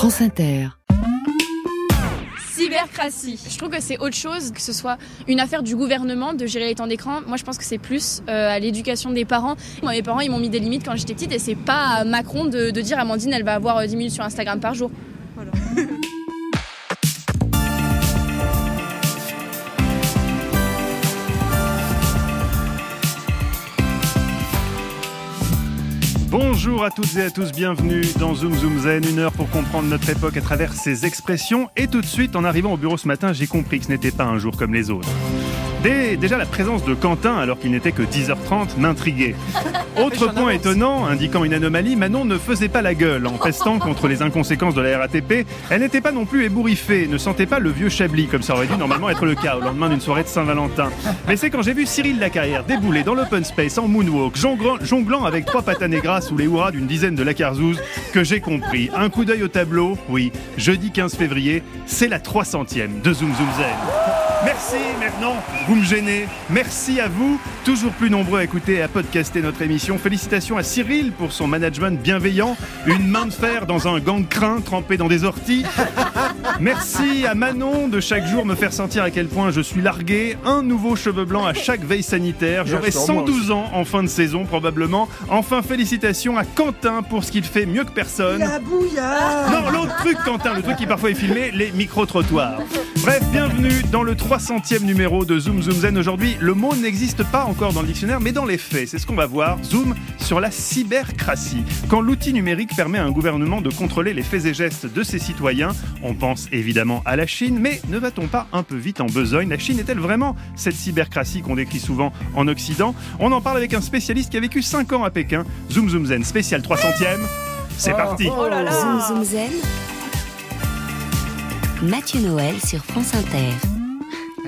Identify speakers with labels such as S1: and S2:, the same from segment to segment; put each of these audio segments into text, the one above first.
S1: France Inter.
S2: Cybercratie. Je trouve que c'est autre chose, que ce soit une affaire du gouvernement de gérer les temps d'écran. Moi, je pense que c'est plus euh, à l'éducation des parents. Moi, mes parents, ils m'ont mis des limites quand j'étais petite et c'est pas à Macron de, de dire Amandine, elle va avoir euh, 10 minutes sur Instagram par jour. Voilà.
S3: Bonjour à toutes et à tous, bienvenue dans Zoom Zoom Zen, une heure pour comprendre notre époque à travers ses expressions. Et tout de suite, en arrivant au bureau ce matin, j'ai compris que ce n'était pas un jour comme les autres. Dès, déjà, la présence de Quentin, alors qu'il n'était que 10h30, m'intriguait. Autre point étonnant, indiquant une anomalie, Manon ne faisait pas la gueule en pestant contre les inconséquences de la RATP. Elle n'était pas non plus ébouriffée, ne sentait pas le vieux Chablis, comme ça aurait dû normalement être le cas au lendemain d'une soirée de Saint-Valentin. Mais c'est quand j'ai vu Cyril Lacarrière débouler dans l'open space en moonwalk, jonglant, avec trois patanégras sous les hurrahs d'une dizaine de lacarzous, que j'ai compris. Un coup d'œil au tableau, oui, jeudi 15 février, c'est la 300e de Zoom Zoom Zen. Merci, maintenant, vous me gênez. Merci à vous, toujours plus nombreux à écouter et à podcaster notre émission. Félicitations à Cyril pour son management bienveillant, une main de fer dans un gant de crin trempé dans des orties. Merci à Manon de chaque jour me faire sentir à quel point je suis largué. Un nouveau cheveu blanc à chaque veille sanitaire. J'aurai 112 ans en fin de saison probablement. Enfin, félicitations à Quentin pour ce qu'il fait mieux que personne.
S4: La bouillard
S3: Non, l'autre truc, Quentin, le truc qui parfois est filmé, les micro-trottoirs. Bref, bienvenue dans le 300e numéro de Zoom Zoom Zen. Aujourd'hui, le mot n'existe pas encore dans le dictionnaire, mais dans les faits, c'est ce qu'on va voir. Zoom sur la cybercratie. Quand l'outil numérique permet à un gouvernement de contrôler les faits et gestes de ses citoyens, on pense évidemment à la Chine, mais ne va-t-on pas un peu vite en besogne? La Chine est-elle vraiment cette cybercratie qu'on décrit souvent en Occident? On en parle avec un spécialiste qui a vécu 5 ans à Pékin. Zoom Zoom Zen spécial 300e. C'est parti
S4: Oh là là
S1: Zoom Zoom Zen. Mathieu Noël sur France Inter.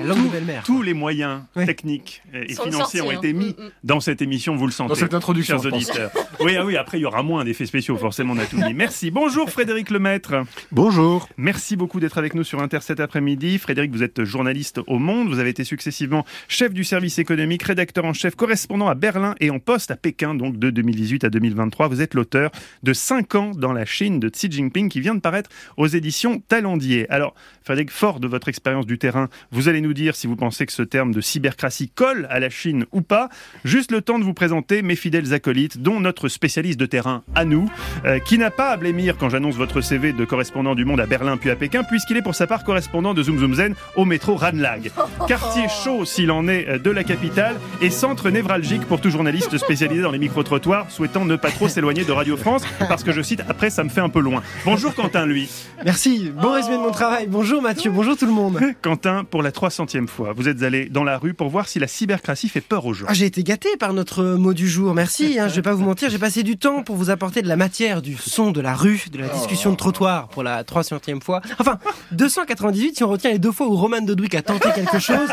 S4: La langue de belle-mère.
S3: Tous les moyens techniques et financiers ont
S2: sortis,
S3: été
S2: hein.
S3: mis
S2: Mm, mm.
S3: dans cette émission, vous le sentez.
S5: Dans cette introduction,
S3: chers auditeurs. oui, ah oui, après il y aura moins d'effets spéciaux, forcément, on a tout dit. Merci. Bonjour Frédéric Lemaître.
S5: Bonjour.
S3: Merci beaucoup d'être avec nous sur Inter cet après-midi. Frédéric, vous êtes journaliste au Monde. Vous avez été successivement chef du service économique, rédacteur en chef, correspondant à Berlin et en poste à Pékin, donc de 2018 à 2023. Vous êtes l'auteur de 5 ans dans la Chine de Xi Jinping qui vient de paraître aux éditions Talendier. Alors, Frédéric, fort de votre expérience du terrain, vous allez nous dire si vous pensez que ce terme de cybercratie colle à la Chine ou pas. Juste le temps de vous présenter mes fidèles acolytes, dont notre spécialiste de terrain à nous, euh, qui n'a pas à blêmir quand j'annonce votre CV de correspondant du Monde à Berlin puis à Pékin, puisqu'il est pour sa part correspondant de Zoom Zoom Zen au métro Ranlag. Quartier chaud s'il en est euh, de la capitale et centre névralgique pour tout journaliste spécialisé dans les micro-trottoirs souhaitant ne pas trop s'éloigner de Radio France, parce que je cite, après ça me fait un peu loin. Bonjour Quentin, lui.
S4: Merci, bon résumé de mon travail. Bonjour Mathieu, bonjour tout le monde.
S3: Quentin, pour la 300e fois, vous êtes allé dans la rue pour voir si la cybercratie fait peur aux gens.
S4: Ah, j'ai été gâté par notre mot du jour, merci. Hein, je vais pas vous mentir, j'ai passé du temps pour vous apporter de la matière, du son de la rue, de la discussion de trottoir pour la 300e fois. Enfin, 298 si on retient les deux fois où Roman Dodwick a tenté quelque chose.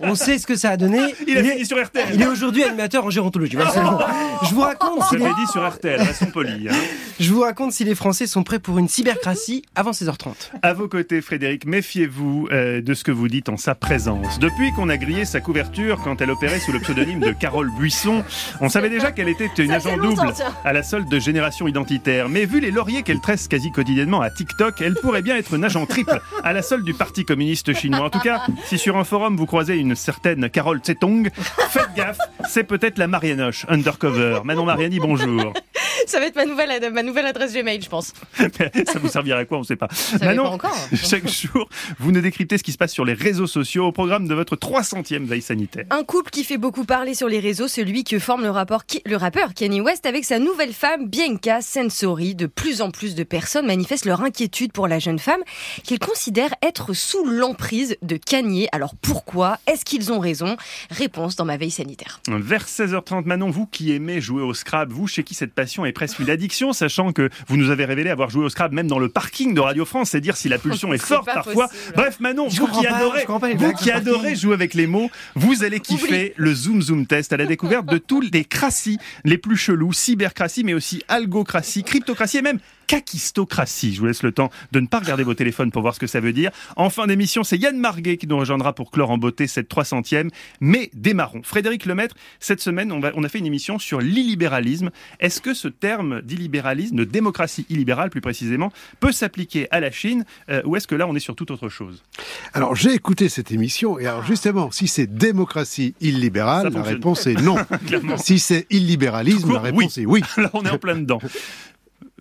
S4: On sait ce que ça a donné.
S3: Il a
S4: est-
S3: fini sur RTL.
S4: il est aujourd'hui animateur en gérontologie. Je vous raconte si
S3: Je
S4: les,
S3: l'ai dit sur RTL, restons polis. hein.
S4: je vous raconte si les Français sont prêts pour une cybercratie avant 16h30.
S3: À vos côtés, Frédéric, méfiez-vous euh, de ce que vous dites en sa présence. Depuis qu'on a grillé sa couverture quand elle opérait sous le pseudonyme de Carole Buisson, on savait déjà qu'elle était une agent double à la solde de Génération Identitaire. Mais vu les lauriers qu'elle tresse quasi quotidiennement à TikTok, elle pourrait bien être une agent triple à la solde du Parti communiste chinois. En tout cas, si sur un forum vous croisez une certaine Carole Tsetong, faites gaffe, c'est peut-être la Marianoche undercover. Manon Mariani, bonjour.
S6: Ça va être ma nouvelle, ma nouvelle adresse Gmail, je pense.
S3: Ça vous servira à quoi On ne sait pas.
S6: Ça
S3: Manon,
S6: pas encore.
S3: Chaque jour, vous nous décryptez ce qui se passe sur les réseaux sociaux au programme de votre 300e veille sanitaire.
S6: Un couple qui fait beaucoup parler sur les réseaux, celui que forme le, rapport, le rappeur Kanye West avec sa nouvelle femme Bianca Sensori. De plus en plus de personnes manifestent leur inquiétude pour la jeune femme qu'ils considèrent être sous l'emprise de Kanye. Alors pourquoi Est-ce qu'ils ont raison? Réponse dans ma veille sanitaire.
S3: Vers 16h30, Manon, vous qui aimez jouer au Scrabble, vous chez qui cette passion est presque une addiction, sachant que vous nous avez révélé avoir joué au Scrabble même dans le parking de Radio France, c'est dire si la pulsion est forte parfois.
S6: possible.
S3: Bref, Manon,
S4: Je
S3: vous qui adorez, vous qui adorez jouer avec les mots, vous allez kiffer le Zoom Zoom Test à la découverte de tous les crassies les plus chelous, cybercratie, mais aussi algocratie, cryptocratie et même kakistocratie. Je vous laisse le temps de ne pas regarder vos téléphones pour voir ce que ça veut dire. En fin d'émission, c'est Yann Marguet qui nous rejoindra pour clore en beauté cette 300e. Mais démarrons. Frédéric Lemaître, cette semaine, on, va, on a fait une émission sur l'illibéralisme. Est-ce que ce terme d'illibéralisme, de démocratie illibérale plus précisément, peut s'appliquer à la Chine euh, ou est-ce que là, on est sur toute autre chose?
S5: Alors, j'ai écouté cette émission et alors justement, si c'est démocratie illibérale, la réponse est non. si c'est illibéralisme, la réponse est oui.
S3: Là, on est en plein dedans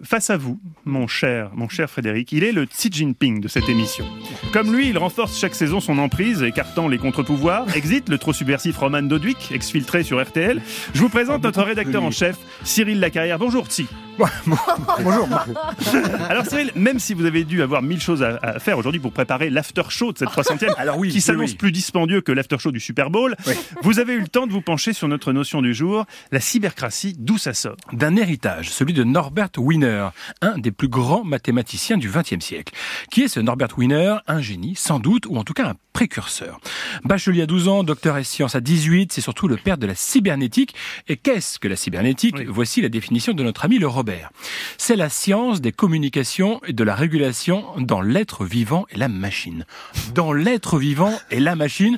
S3: face à vous, mon cher, mon cher Frédéric, il est le Xi Jinping de cette émission. Comme lui, il renforce chaque saison son emprise, écartant les contre-pouvoirs. Exit le trop subversif Roman Doduic, exfiltré sur RTL. Je vous présente notre rédacteur en chef, Cyril Lacarrière. Bonjour Xi.
S5: Bonjour.
S3: Alors Cyril, même si vous avez dû avoir mille choses à, faire aujourd'hui pour préparer l'after show de cette 300e, Alors oui, qui s'annonce plus dispendieux que l'after show du Super Bowl, vous avez eu le temps de vous pencher sur notre notion du jour, la cybercratie, d'où ça sort
S7: D'un héritage, celui de Norbert Wiener, un des plus grands mathématiciens du XXe siècle. Qui est ce Norbert Wiener? Un génie, sans doute, ou en tout cas un précurseur. Bachelier à 12 ans, docteur en sciences à 18, c'est surtout le père de la cybernétique. Et qu'est-ce que la cybernétique? Voici la définition de notre ami le Robert. C'est la science des communications et de la régulation dans l'être vivant et la machine. Dans l'être vivant et la machine,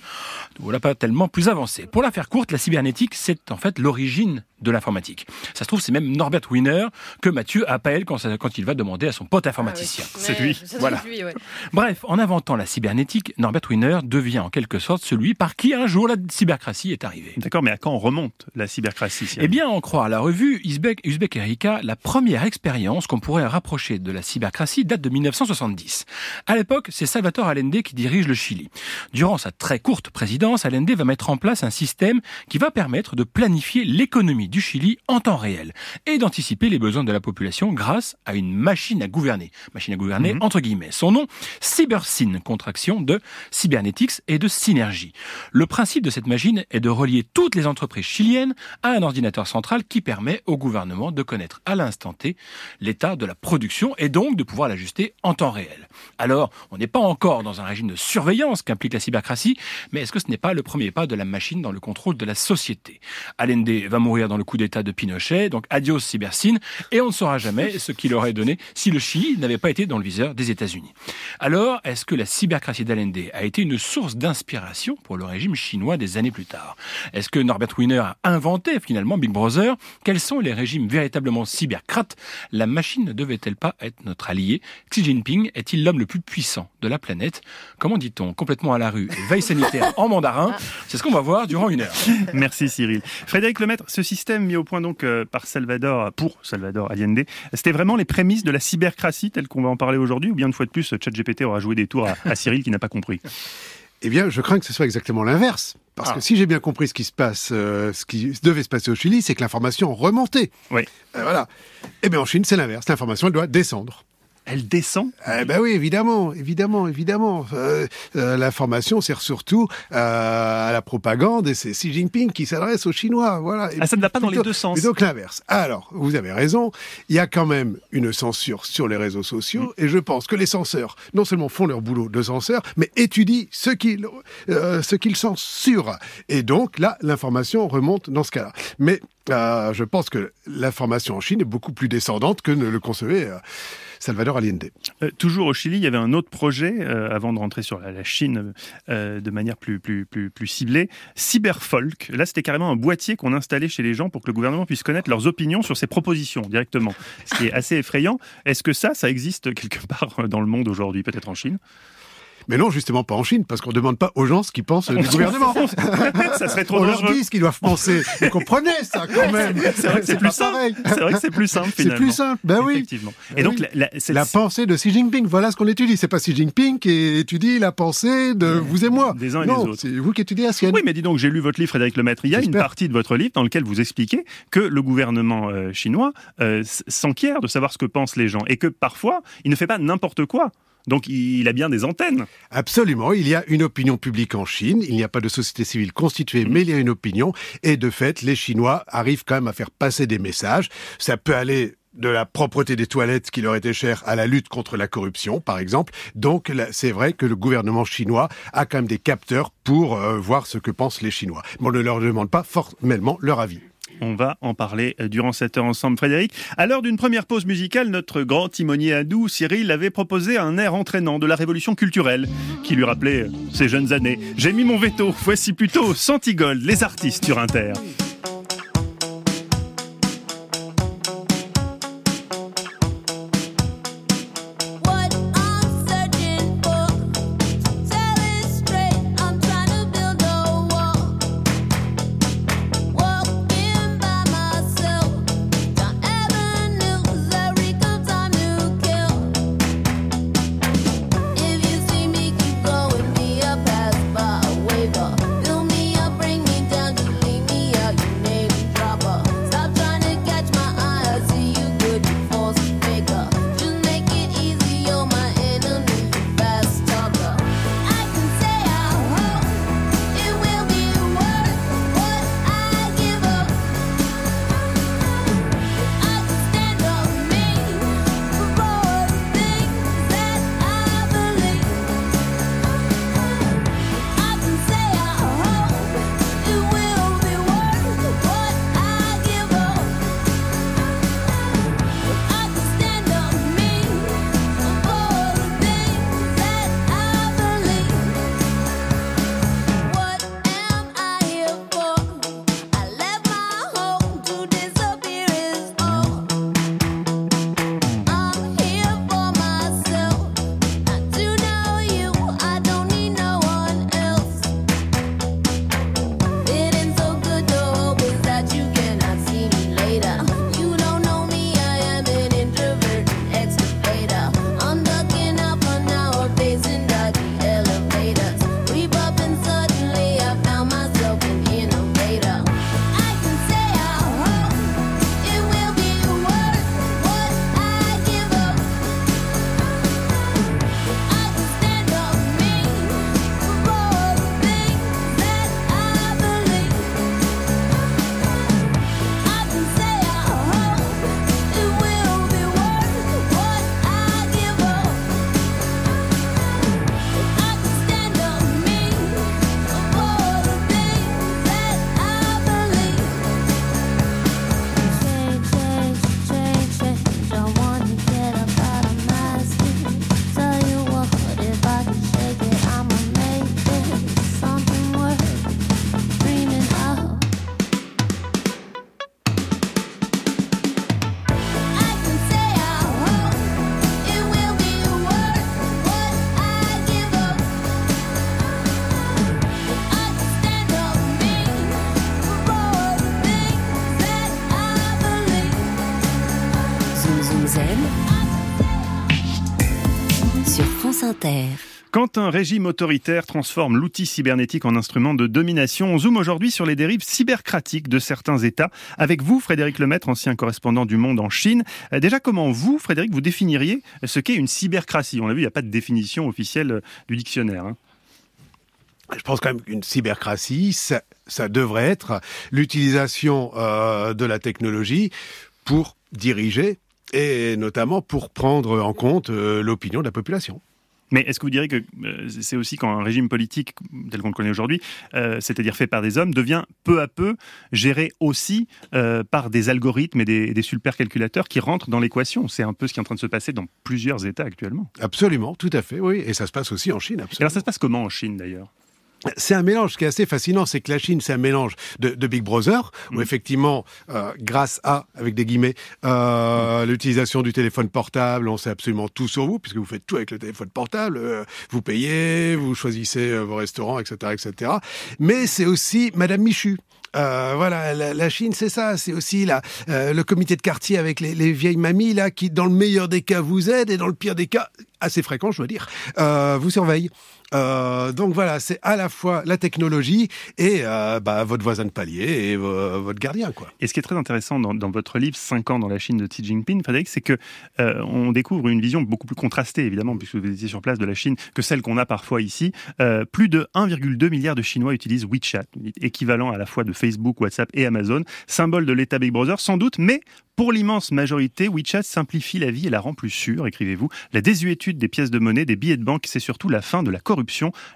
S7: voilà pas tellement plus avancé. Pour la faire courte, la cybernétique, c'est en fait l'origine de l'informatique. Ça se trouve, c'est même Norbert Wiener que Mathieu appelle quand, quand il va demander à son pote informaticien.
S3: Ah c'est lui.
S7: Voilà. Bref, en inventant la cybernétique, Norbert Wiener devient en quelque sorte celui par qui un jour la cybercratie est arrivée.
S3: D'accord, mais à quand on remonte la cybercratie
S7: Eh bien, en croire la revue Uzbek, Uzbek Erika, la première expérience qu'on pourrait rapprocher de la cybercratie date de 1970. À l'époque, c'est Salvatore Allende qui dirige le Chili. Durant sa très courte présidence, Allende va mettre en place un système qui va permettre de planifier l'économie du Chili en temps réel et d'anticiper les besoins de la population grâce à une machine à gouverner. Machine à gouverner mhm. entre guillemets. Son nom, CyberSyn, contraction de Cybernetics et de Synergie. Le principe de cette machine est de relier toutes les entreprises chiliennes à un ordinateur central qui permet au gouvernement de connaître à l'instant T l'état de la production et donc de pouvoir l'ajuster en temps réel. Alors, on n'est pas encore dans un régime de surveillance qu'implique la cybercratie, mais est-ce que ce n'est pas le premier pas de la machine dans le contrôle de la société. Allende va mourir dans le coup d'État de Pinochet, donc adios cybersyn, et on ne saura jamais ce qu'il aurait donné si le Chili n'avait pas été dans le viseur des États-Unis. Alors, est-ce que la cybercratie d'Allende a été une source d'inspiration pour le régime chinois des années plus tard? Est-ce que Norbert Wiener a inventé finalement Big Brother? Quels sont les régimes véritablement cybercrates? La machine ne devait-elle pas être notre allié Xi Jinping est-il l'homme le plus puissant? De la planète Comment dit-on Complètement à la rue veille sanitaire en mandarin C'est ce qu'on va voir durant une heure.
S3: Merci Cyril. Frédéric Lemaître, ce système mis au point donc euh, par Salvador, pour Salvador Allende, c'était vraiment les prémices de la cybercratie telle qu'on va en parler aujourd'hui, ou bien une fois de plus, ChatGPT aura joué des tours à, Cyril qui n'a pas compris?
S5: Eh bien, je crains que ce soit exactement l'inverse. Parce que ah. si j'ai bien compris ce qui se passe, euh, ce qui devait se passer au Chili, c'est que l'information remontait.
S3: Oui.
S5: Euh, voilà. Eh bien, en Chine, c'est l'inverse. L'information, elle doit descendre
S3: elle descend
S5: Eh ben oui, évidemment, évidemment, évidemment. Euh, euh, L'information sert surtout euh, à la propagande et c'est Xi Jinping qui s'adresse aux Chinois. Voilà.
S3: Ah, ça ne va pas dans les deux sens.
S5: Et donc l'inverse. Alors, vous avez raison, il y a quand même une censure sur les réseaux sociaux mm. et je pense que les censeurs, non seulement font leur boulot de censeurs, mais étudient ce qu'ils euh, ce qu'ils censurent. Et donc là, l'information remonte dans ce cas-là. Mais euh, je pense que l'information en Chine est beaucoup plus descendante que ne le concevait euh, Salvador Allende.
S3: Euh, toujours au Chili, il y avait un autre projet, avant de rentrer sur la, Chine de manière plus, plus, plus, ciblée, Cyberfolk. Là, c'était carrément un boîtier qu'on installait chez les gens pour que le gouvernement puisse connaître leurs opinions sur ses propositions directement. Ce qui est assez effrayant. Est-ce que ça, ça existe quelque part dans le monde aujourd'hui, peut-être en Chine?
S5: Mais non, justement pas en Chine, parce qu'on ne demande pas aux gens ce qu'ils pensent du gouvernement.
S3: ça serait trop
S5: On leur dit ce qu'ils doivent penser. Vous comprenez ça quand même
S3: C'est vrai que c'est plus simple. C'est vrai que c'est plus simple finalement.
S5: C'est plus simple, ben oui.
S3: Effectivement. Et donc
S5: la, la, pensée de Xi Jinping, voilà ce qu'on étudie. C'est pas Xi Jinping qui étudie la pensée de vous et moi.
S3: Des uns et des autres.
S5: C'est vous qui étudiez la sienne.
S3: Oui, mais dis donc, j'ai lu votre livre, Frédéric Lemaître. Il y a une partie de votre livre dans lequel vous expliquez que le gouvernement euh, chinois euh, s'enquiert de savoir ce que pensent les gens et que parfois il ne fait pas n'importe quoi. Donc il a bien des antennes.
S5: Absolument, il y a une opinion publique en Chine, il n'y a pas de société civile constituée, mmh. mais il y a une opinion, et de fait, les Chinois arrivent quand même à faire passer des messages. Ça peut aller de la propreté des toilettes qui leur était chère à la lutte contre la corruption, par exemple. Donc c'est vrai que le gouvernement chinois a quand même des capteurs pour euh, voir ce que pensent les Chinois. Mais on ne leur demande pas formellement leur avis.
S8: On va en parler euh, durant cette heure ensemble, Frédéric. À l'heure d'une première pause musicale, notre grand timonier hindou, Cyril, avait proposé un air entraînant de la révolution culturelle qui lui rappelait euh, ses jeunes années. J'ai mis mon veto. Voici plutôt Santigold, les artistes sur Inter. Un régime autoritaire transforme l'outil cybernétique en instrument de domination, on zoome aujourd'hui sur les dérives cybercratiques de certains États. Avec vous, Frédéric Lemaître, ancien correspondant du Monde en Chine. Euh, Déjà, comment vous, Frédéric, vous définiriez ce qu'est une cybercratie? On a vu, il n'y a pas de définition officielle euh, du dictionnaire. hein.
S5: Je pense quand même qu'une cybercratie, ça, devrait être l'utilisation euh, de la technologie pour diriger et notamment pour prendre en compte l'opinion de la population.
S8: Mais est-ce que vous direz que euh, c'est aussi quand un régime politique tel qu'on le connaît aujourd'hui, euh, c'est-à-dire fait par des hommes, devient peu à peu géré aussi euh, par des algorithmes et des, des supercalculateurs qui rentrent dans l'équation? C'est un peu ce qui est en train de se passer dans plusieurs États actuellement.
S5: Absolument, tout à fait, oui. Et ça se passe aussi en Chine, absolument.
S8: alors ça se passe comment en Chine d'ailleurs?
S5: C'est un mélange. Ce qui est assez fascinant, c'est que la Chine, c'est un mélange de, de Big Brother, où effectivement, euh, grâce à, avec des guillemets, euh, l'utilisation du téléphone portable, on sait absolument tout sur vous, puisque vous faites tout avec le téléphone portable. euh, vous payez, vous choisissez vos restaurants, etc., etc. Mais c'est aussi Madame Michu. Euh, voilà, la, la Chine, c'est ça. C'est aussi la, euh, le comité de quartier avec les, les vieilles mamies là, qui, dans le meilleur des cas, vous aident et dans le pire des cas, assez fréquent, je veux dire, euh, vous surveillent. Euh, donc voilà, c'est à la fois la technologie et euh, bah, votre voisin de palier et vo- votre gardien, quoi.
S8: Et ce qui est très intéressant dans, votre livre 5 ans dans la Chine de Xi Jinping, Frédéric, c'est que euh, on découvre une vision beaucoup plus contrastée, évidemment, puisque vous étiez sur place de la Chine, que celle qu'on a parfois ici. Euh, plus de 1,2 milliard de Chinois utilisent WeChat, équivalent à la fois de Facebook,
S3: WhatsApp et Amazon. Symbole de l'État Big Brother, sans doute, mais pour l'immense majorité, WeChat simplifie la vie et la rend plus sûre, écrivez-vous. La désuétude des pièces de monnaie, des billets de banque, c'est surtout la fin de la corruption,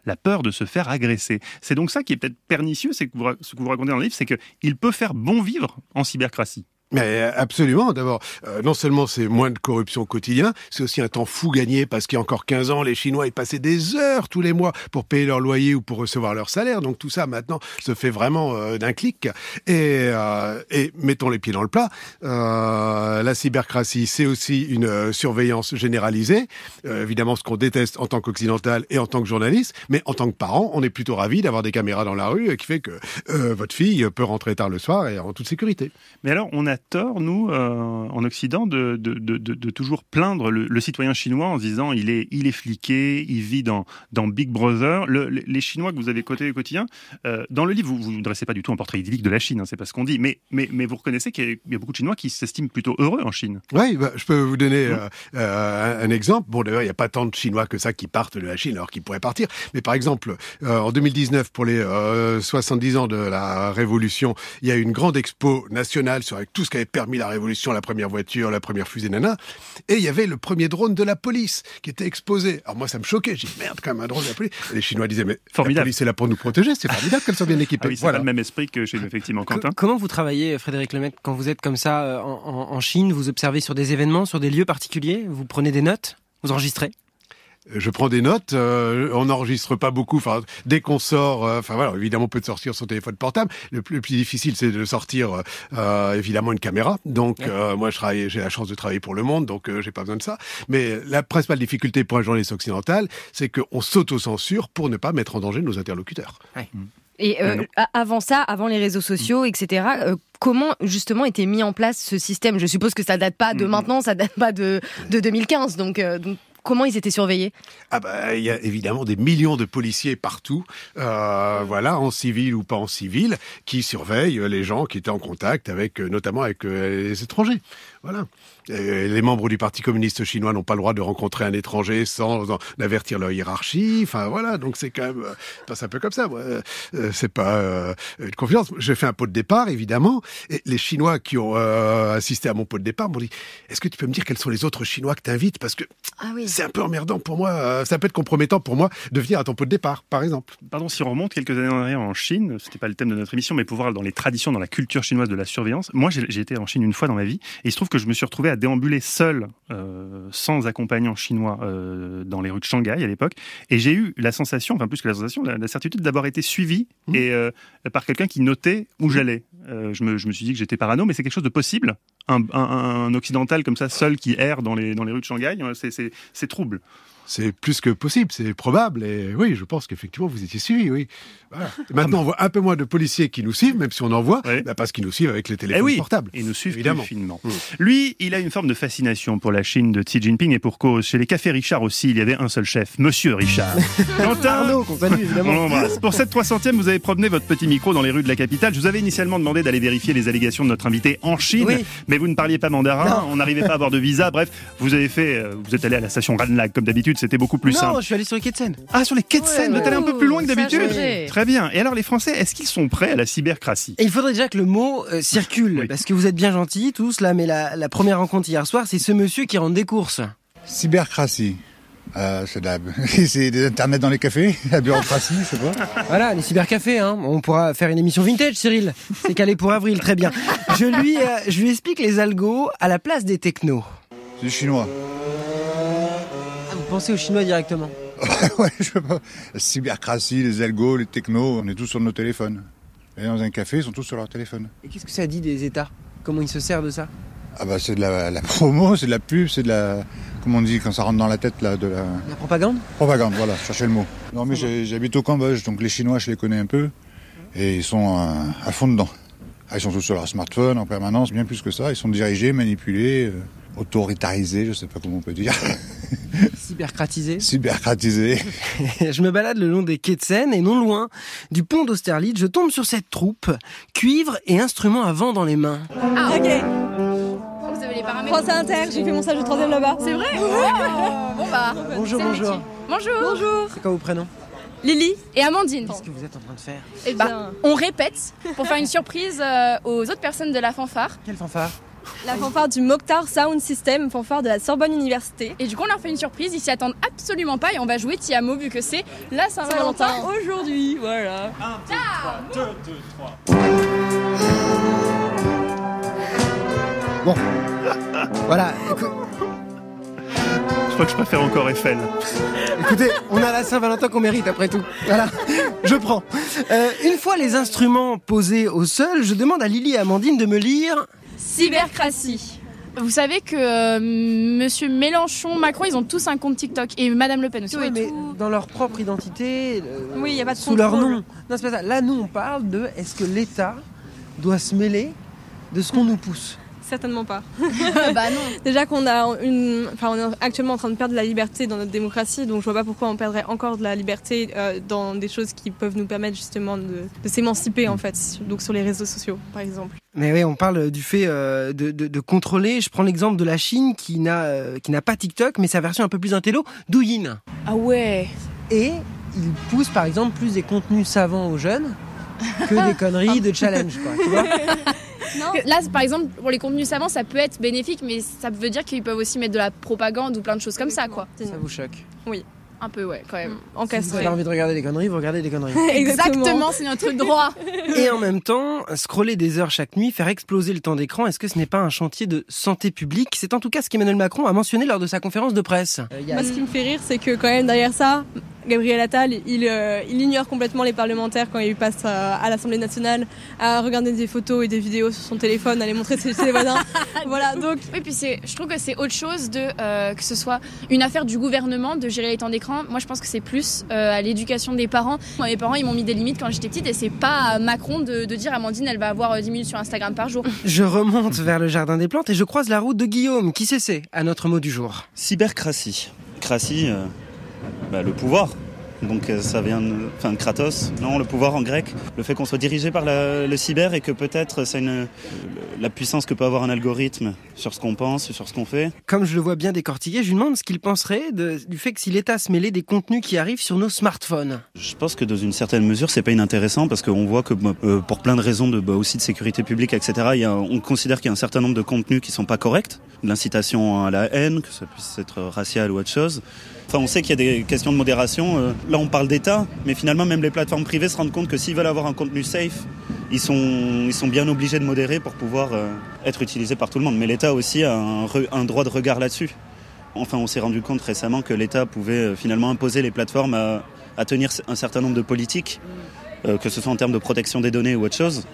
S3: la peur de se faire agresser. C'est donc ça qui est peut-être pernicieux, c'est ce que vous racontez dans le livre, c'est qu'il peut faire bon vivre en cybercratie.
S5: Mais euh, absolument. D'abord, euh, non seulement c'est moins de corruption au quotidien, c'est aussi un temps fou gagné parce qu'il y a encore 15 ans, les Chinois ils passaient des heures tous les mois pour payer leur loyer ou pour recevoir leur salaire. Donc tout ça maintenant se fait vraiment euh, d'un clic. Et, euh, et mettons les pieds dans le plat. Euh, la cybercratie, c'est aussi une euh, surveillance généralisée. Évidemment, ce qu'on déteste en tant qu'occidental et en tant que journaliste, mais en tant que parent, on est plutôt ravi d'avoir des caméras dans la rue qui fait que votre fille peut rentrer tard le soir et en toute sécurité.
S3: Mais alors, on a tort, nous, euh, en Occident, de, de, de, de- de toujours plaindre le, le citoyen chinois en se disant il est, il est fliqué, il vit dans, dans Big Brother. Le- les- Chinois que vous avez côté au quotidien, euh, dans le livre, vous ne dressez pas du tout un portrait idyllique de la Chine, hein, c'est pas ce qu'on dit, mais, mais, mais vous reconnaissez qu'il y a- il y a beaucoup de Chinois qui s'estiment plutôt heureux en Chine.
S5: Oui, bah, je peux vous donner euh, euh, un, un exemple. Bon, d'ailleurs, il n'y a pas tant de Chinois que ça qui partent de la Chine alors qu'ils pourraient partir. Mais par exemple, en 2019, pour les euh, 70 ans de la Révolution, il y a eu une grande expo nationale sur avec tout ce qui avait permis la Révolution, la première voiture, la première fusée, nana. Et il y avait le premier drone de la police qui était exposé. Alors moi, ça me choquait. J'ai dit, merde, quand même, un drone de la police. Et les Chinois disaient, mais
S3: Formidable.
S5: la police est là pour nous protéger. C'est formidable qu'elle soit bien équipée.
S3: Ah oui, c'est
S5: voilà.
S3: pas le même esprit que chez nous, effectivement, Quentin.
S4: Comment vous travaillez, Frédéric Lemaitre, quand vous êtes comme ça euh, en, en- en Chine? Vous observez sur des événements, sur des lieux particuliers? Vous prenez des notes? Vous enregistrez?
S5: Je prends des notes, euh, on n'enregistre pas beaucoup. Enfin, dès qu'on sort, euh, enfin voilà, évidemment, on peut sortir son téléphone portable. Le plus, le plus difficile, c'est de sortir euh, évidemment une caméra. Donc, euh, moi, je travaille, j'ai la chance de travailler pour Le Monde, donc euh, j'ai pas besoin de ça. Mais la principale difficulté pour un journaliste occidental, c'est qu'on s'auto-censure pour ne pas mettre en danger nos interlocuteurs.
S6: Et euh,
S3: non.
S6: a- avant ça, avant les réseaux sociaux, etc., euh, comment justement était mis en place ce système? Je suppose que ça date pas de
S3: Mhm.
S6: maintenant, ça date pas de, de 2015. Donc, euh, donc, comment ils étaient surveillés?
S5: Ah bah, il y a évidemment des millions de policiers partout, euh, voilà, en civil ou pas en civil, qui surveillent les gens qui étaient en contact avec, euh, notamment avec euh, les étrangers. Voilà. Et les membres du Parti communiste chinois n'ont pas le droit de rencontrer un étranger sans en avertir leur hiérarchie. Enfin voilà, donc c'est quand même, euh, c'est un peu comme ça. moi. Euh, euh, c'est pas euh, une confiance. J'ai fait un pot de départ, évidemment, et les Chinois qui ont euh, assisté à mon pot de départ m'ont dit Est-ce que tu peux me dire quels sont les autres Chinois que tu invites Parce que
S6: Ah oui.
S5: c'est un peu emmerdant pour moi, euh, ça peut être compromettant pour moi de venir à ton pot de départ, par exemple.
S3: Pardon, si on remonte quelques années en arrière en Chine, c'était pas le thème de notre émission, mais pour voir dans les traditions, dans la culture chinoise de la surveillance. Moi, j'ai j'ai été en Chine une fois dans ma vie, et il se trouve que je me suis retrouvé à déambuler seul, euh, sans accompagnant chinois, euh, dans les rues de Shanghai à l'époque, et j'ai eu la sensation, enfin plus que la sensation, la, la certitude d'avoir été suivi
S5: Mmh.
S3: et euh, par quelqu'un qui notait où j'allais. Euh, je, me, je me suis dit que j'étais parano, mais c'est quelque chose de possible. Un, un- un occidental comme ça, seul, qui erre dans les, dans les rues de Shanghai, c'est trouble.
S5: C'est plus que possible, c'est probable. Et oui, je pense qu'effectivement, vous étiez suivi, oui. Voilà. Maintenant, on voit un peu moins de policiers qui nous suivent, même si on en voit,
S3: Ouais.
S5: bah, parce qu'ils nous suivent avec les
S3: Eh
S5: téléphones
S3: oui,
S5: portables.
S3: et nous suivent
S5: Évidemment.
S3: plus finement.
S5: Mm.
S3: Lui, il a une forme de fascination pour la Chine de Xi Jinping et pour cause. Chez les cafés Richard aussi, il y avait un seul chef, Monsieur Richard. Quentin,
S4: Arnaud, qu'on salue
S3: on l'embrasse. Pour cette 300e, vous avez promené votre petit micro dans les rues de la capitale. Je vous avais initialement demandé d'aller vérifier les allégations de notre invité en Chine,
S4: Oui.
S3: mais vous ne parliez pas mandarin, on n'arrivait pas à avoir de visa. Bref, vous avez fait, euh, vous êtes allé à la station Ranlag comme d'habitude, c'était beaucoup plus
S4: non,
S3: simple.
S4: je suis allé sur les quais de Seine.
S3: Ah, sur les quais de Seine, vous êtes allé un peu plus loin que d'habitude. Très bien. Et alors, les Français, est-ce qu'ils sont prêts à la cybercratie
S4: Et il faudrait déjà que le mot euh, circule,
S3: Oui.
S4: parce que vous êtes bien gentils tous là, mais la, la première rencontre hier soir, c'est ce monsieur qui rentre des courses.
S9: Cybercratie. Euh, c'est de des internets dans les cafés, la bureaucratie, je sais pas.
S4: Voilà, les cybercafés, hein. On pourra faire une émission vintage, Cyril. C'est calé pour avril, très bien. Je lui, euh, je lui explique les algos à la place des technos.
S9: C'est du chinois.
S4: Pensez aux Chinois directement
S9: ouais, je. La cybercratie, les algos, les technos, on est tous sur nos téléphones. Et dans un café, ils sont tous sur leur téléphone.
S4: Et qu'est-ce que ça dit des États? Comment ils se servent de ça?
S9: Ah bah c'est de la, la promo, c'est de la pub, c'est de la... Comment on dit quand ça rentre dans la tête là, de la
S4: La propagande?
S9: Propagande, voilà, cherchez le mot. Non mais j'habite au Cambodge, donc les Chinois je les connais un peu. Et ils sont euh, à fond dedans. Ah, ils sont tous sur leur smartphone en permanence, bien plus que ça. Ils sont dirigés, manipulés, euh, autoritarisés, je sais pas comment on peut dire.
S4: Cybercratisé
S9: Cybercratisés.
S4: Je me balade le long des quais de Seine et non loin du pont d'Austerlitz, je tombe sur cette troupe, cuivre et instruments à vent dans les mains.
S2: Ah,
S10: Ok,
S2: Vous avez les paramètres
S10: France Inter, j'ai fait mon stage de troisième là-bas.
S2: C'est vrai Oh, Bon bah.
S4: Bonjour, bonjour.
S2: Bonjour.
S10: Bonjour.
S4: C'est quoi vos prénoms
S2: Lily et Amandine.
S4: Qu'est-ce que vous êtes en train de faire
S2: Eh bah, on répète pour faire une surprise euh, aux autres personnes de la fanfare.
S4: Quelle fanfare?
S10: La fanfare du Mokhtar Sound System, fanfare de la Sorbonne Université.
S2: Et du coup, on leur fait une surprise. Ils s'y attendent absolument pas et on va jouer Tiamo vu que c'est la Saint-Valentin aujourd'hui. Voilà.
S4: Voilà, écou-
S3: Je crois que je préfère encore Eiffel.
S4: écoutez, on a la Saint-Valentin qu'on mérite après tout. Voilà, je prends. Euh, une fois les instruments posés au sol, je demande à Lily et Amandine de me lire.
S2: Cybercratie. Vous savez que euh, Monsieur Mélenchon, Macron, ils ont tous un compte TikTok et Madame Le Pen aussi.
S4: Oui, mais
S2: tout-
S4: dans leur propre identité, euh,
S10: Oui, il y a pas de
S4: sous leur nom. Non, c'est pas ça. Là, nous, on parle de est-ce que l'État doit se mêler de ce qu'on nous pousse
S10: Certainement pas.
S2: bah non.
S10: Déjà qu'on a une, enfin, on est actuellement en train de perdre de la liberté dans notre démocratie, donc je vois pas pourquoi on perdrait encore de la liberté euh, dans des choses qui peuvent nous permettre justement de, de s'émanciper en fait, sur- donc sur les réseaux sociaux par exemple.
S4: Mais oui, on parle du fait euh, de, de- de contrôler. Je prends l'exemple de la Chine qui n'a euh, qui n'a pas TikTok, mais sa version un peu plus intello, Douyin.
S2: Ah ouais.
S4: Et il pousse par exemple plus des contenus savants aux jeunes que des conneries de challenge, quoi. Tu vois
S2: Là, par exemple, pour les contenus savants, ça peut être bénéfique, mais ça veut dire qu'ils peuvent aussi mettre de la propagande ou plein de choses comme ça, quoi.
S4: Ça vous choque
S2: Un peu, ouais, quand même.
S10: Mm.
S4: Si vous
S10: Encastré.
S4: avez envie de regarder des conneries, vous regardez des conneries.
S2: Exactement, c'est notre droit.
S4: Et en même temps, scroller des heures chaque nuit, faire exploser le temps d'écran, est-ce que ce n'est pas un chantier de santé publique? C'est en tout cas ce qu'Emmanuel Macron a mentionné lors de sa conférence de presse. Euh, a-
S10: Moi, ce qui me fait rire, c'est que quand même derrière ça, Gabriel Attal, il, euh, il ignore complètement les parlementaires quand il passe à, à l'Assemblée nationale à regarder des photos et des vidéos sur son téléphone, à les montrer chez ses voisins. voilà, donc
S2: Oui, puis c'est, je trouve que c'est autre chose de euh, que ce soit une affaire du gouvernement de gérer les temps d'écran. Moi, je pense que c'est plus euh, à l'éducation des parents. Moi, mes parents, ils m'ont mis des limites quand j'étais petite et c'est pas à Macron de, de dire Amandine, elle va avoir euh, 10 minutes sur Instagram par jour.
S4: Je remonte vers le jardin des plantes et je croise la route de Guillaume, qui s'essaie à notre mot du jour?
S11: Cybercratie. Cratie, euh, bah, le pouvoir. Donc euh, ça vient de, enfin, de Kratos, non, le pouvoir en grec. Le fait qu'on soit dirigé par la- le cyber et que peut-être c'est une, la puissance que peut avoir un algorithme sur ce qu'on pense, sur ce qu'on fait.
S4: Comme je le vois bien décortiqué, je lui demande ce qu'il penserait de- du fait que si l'État se mêlait des contenus qui arrivent sur nos smartphones.
S11: Je pense que dans une certaine mesure, c'est pas inintéressant parce qu'on voit que bah, euh, pour plein de raisons de, bah, aussi de sécurité publique, etc., il y a, on considère qu'il y a un certain nombre de contenus qui sont pas corrects, de l'incitation à la haine, que ça puisse être racial ou autre chose. Enfin, on sait qu'il y a des questions de modération. euh, Là, on parle d'État, mais finalement, même les plateformes privées se rendent compte que s'ils veulent avoir un contenu safe, ils sont, ils sont bien obligés de modérer pour pouvoir euh, être utilisés par tout le monde. Mais l'État aussi a un, un droit de regard là-dessus. Enfin, on s'est rendu compte récemment que l'État pouvait euh, finalement imposer les plateformes à, à tenir un certain nombre de politiques, que ce soit en termes de protection des données ou autre chose.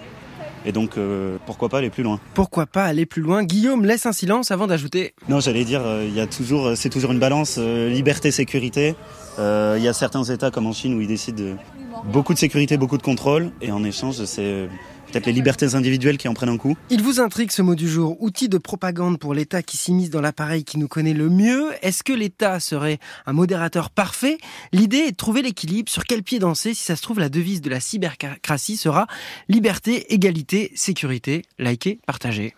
S11: Et donc, euh, pourquoi pas aller plus loin
S4: Pourquoi pas aller plus loin Guillaume laisse un silence avant d'ajouter
S11: Non, j'allais dire, euh, il y a toujours, euh, c'est toujours une balance liberté-sécurité. Il y a certains États comme en Chine où ils décident de beaucoup de sécurité, beaucoup de contrôle, et en échange, c'est peut-être les libertés individuelles qui en prennent un coup.
S4: Il vous intrigue ce mot du jour, outil de propagande pour l'État qui s'immisce dans l'appareil qui nous connaît le mieux. Est-ce que l'État serait un modérateur parfait? L'idée est de trouver l'équilibre, sur quel pied danser. Si ça se trouve, la devise de la cybercratie sera liberté, égalité, sécurité. Likez, partagez.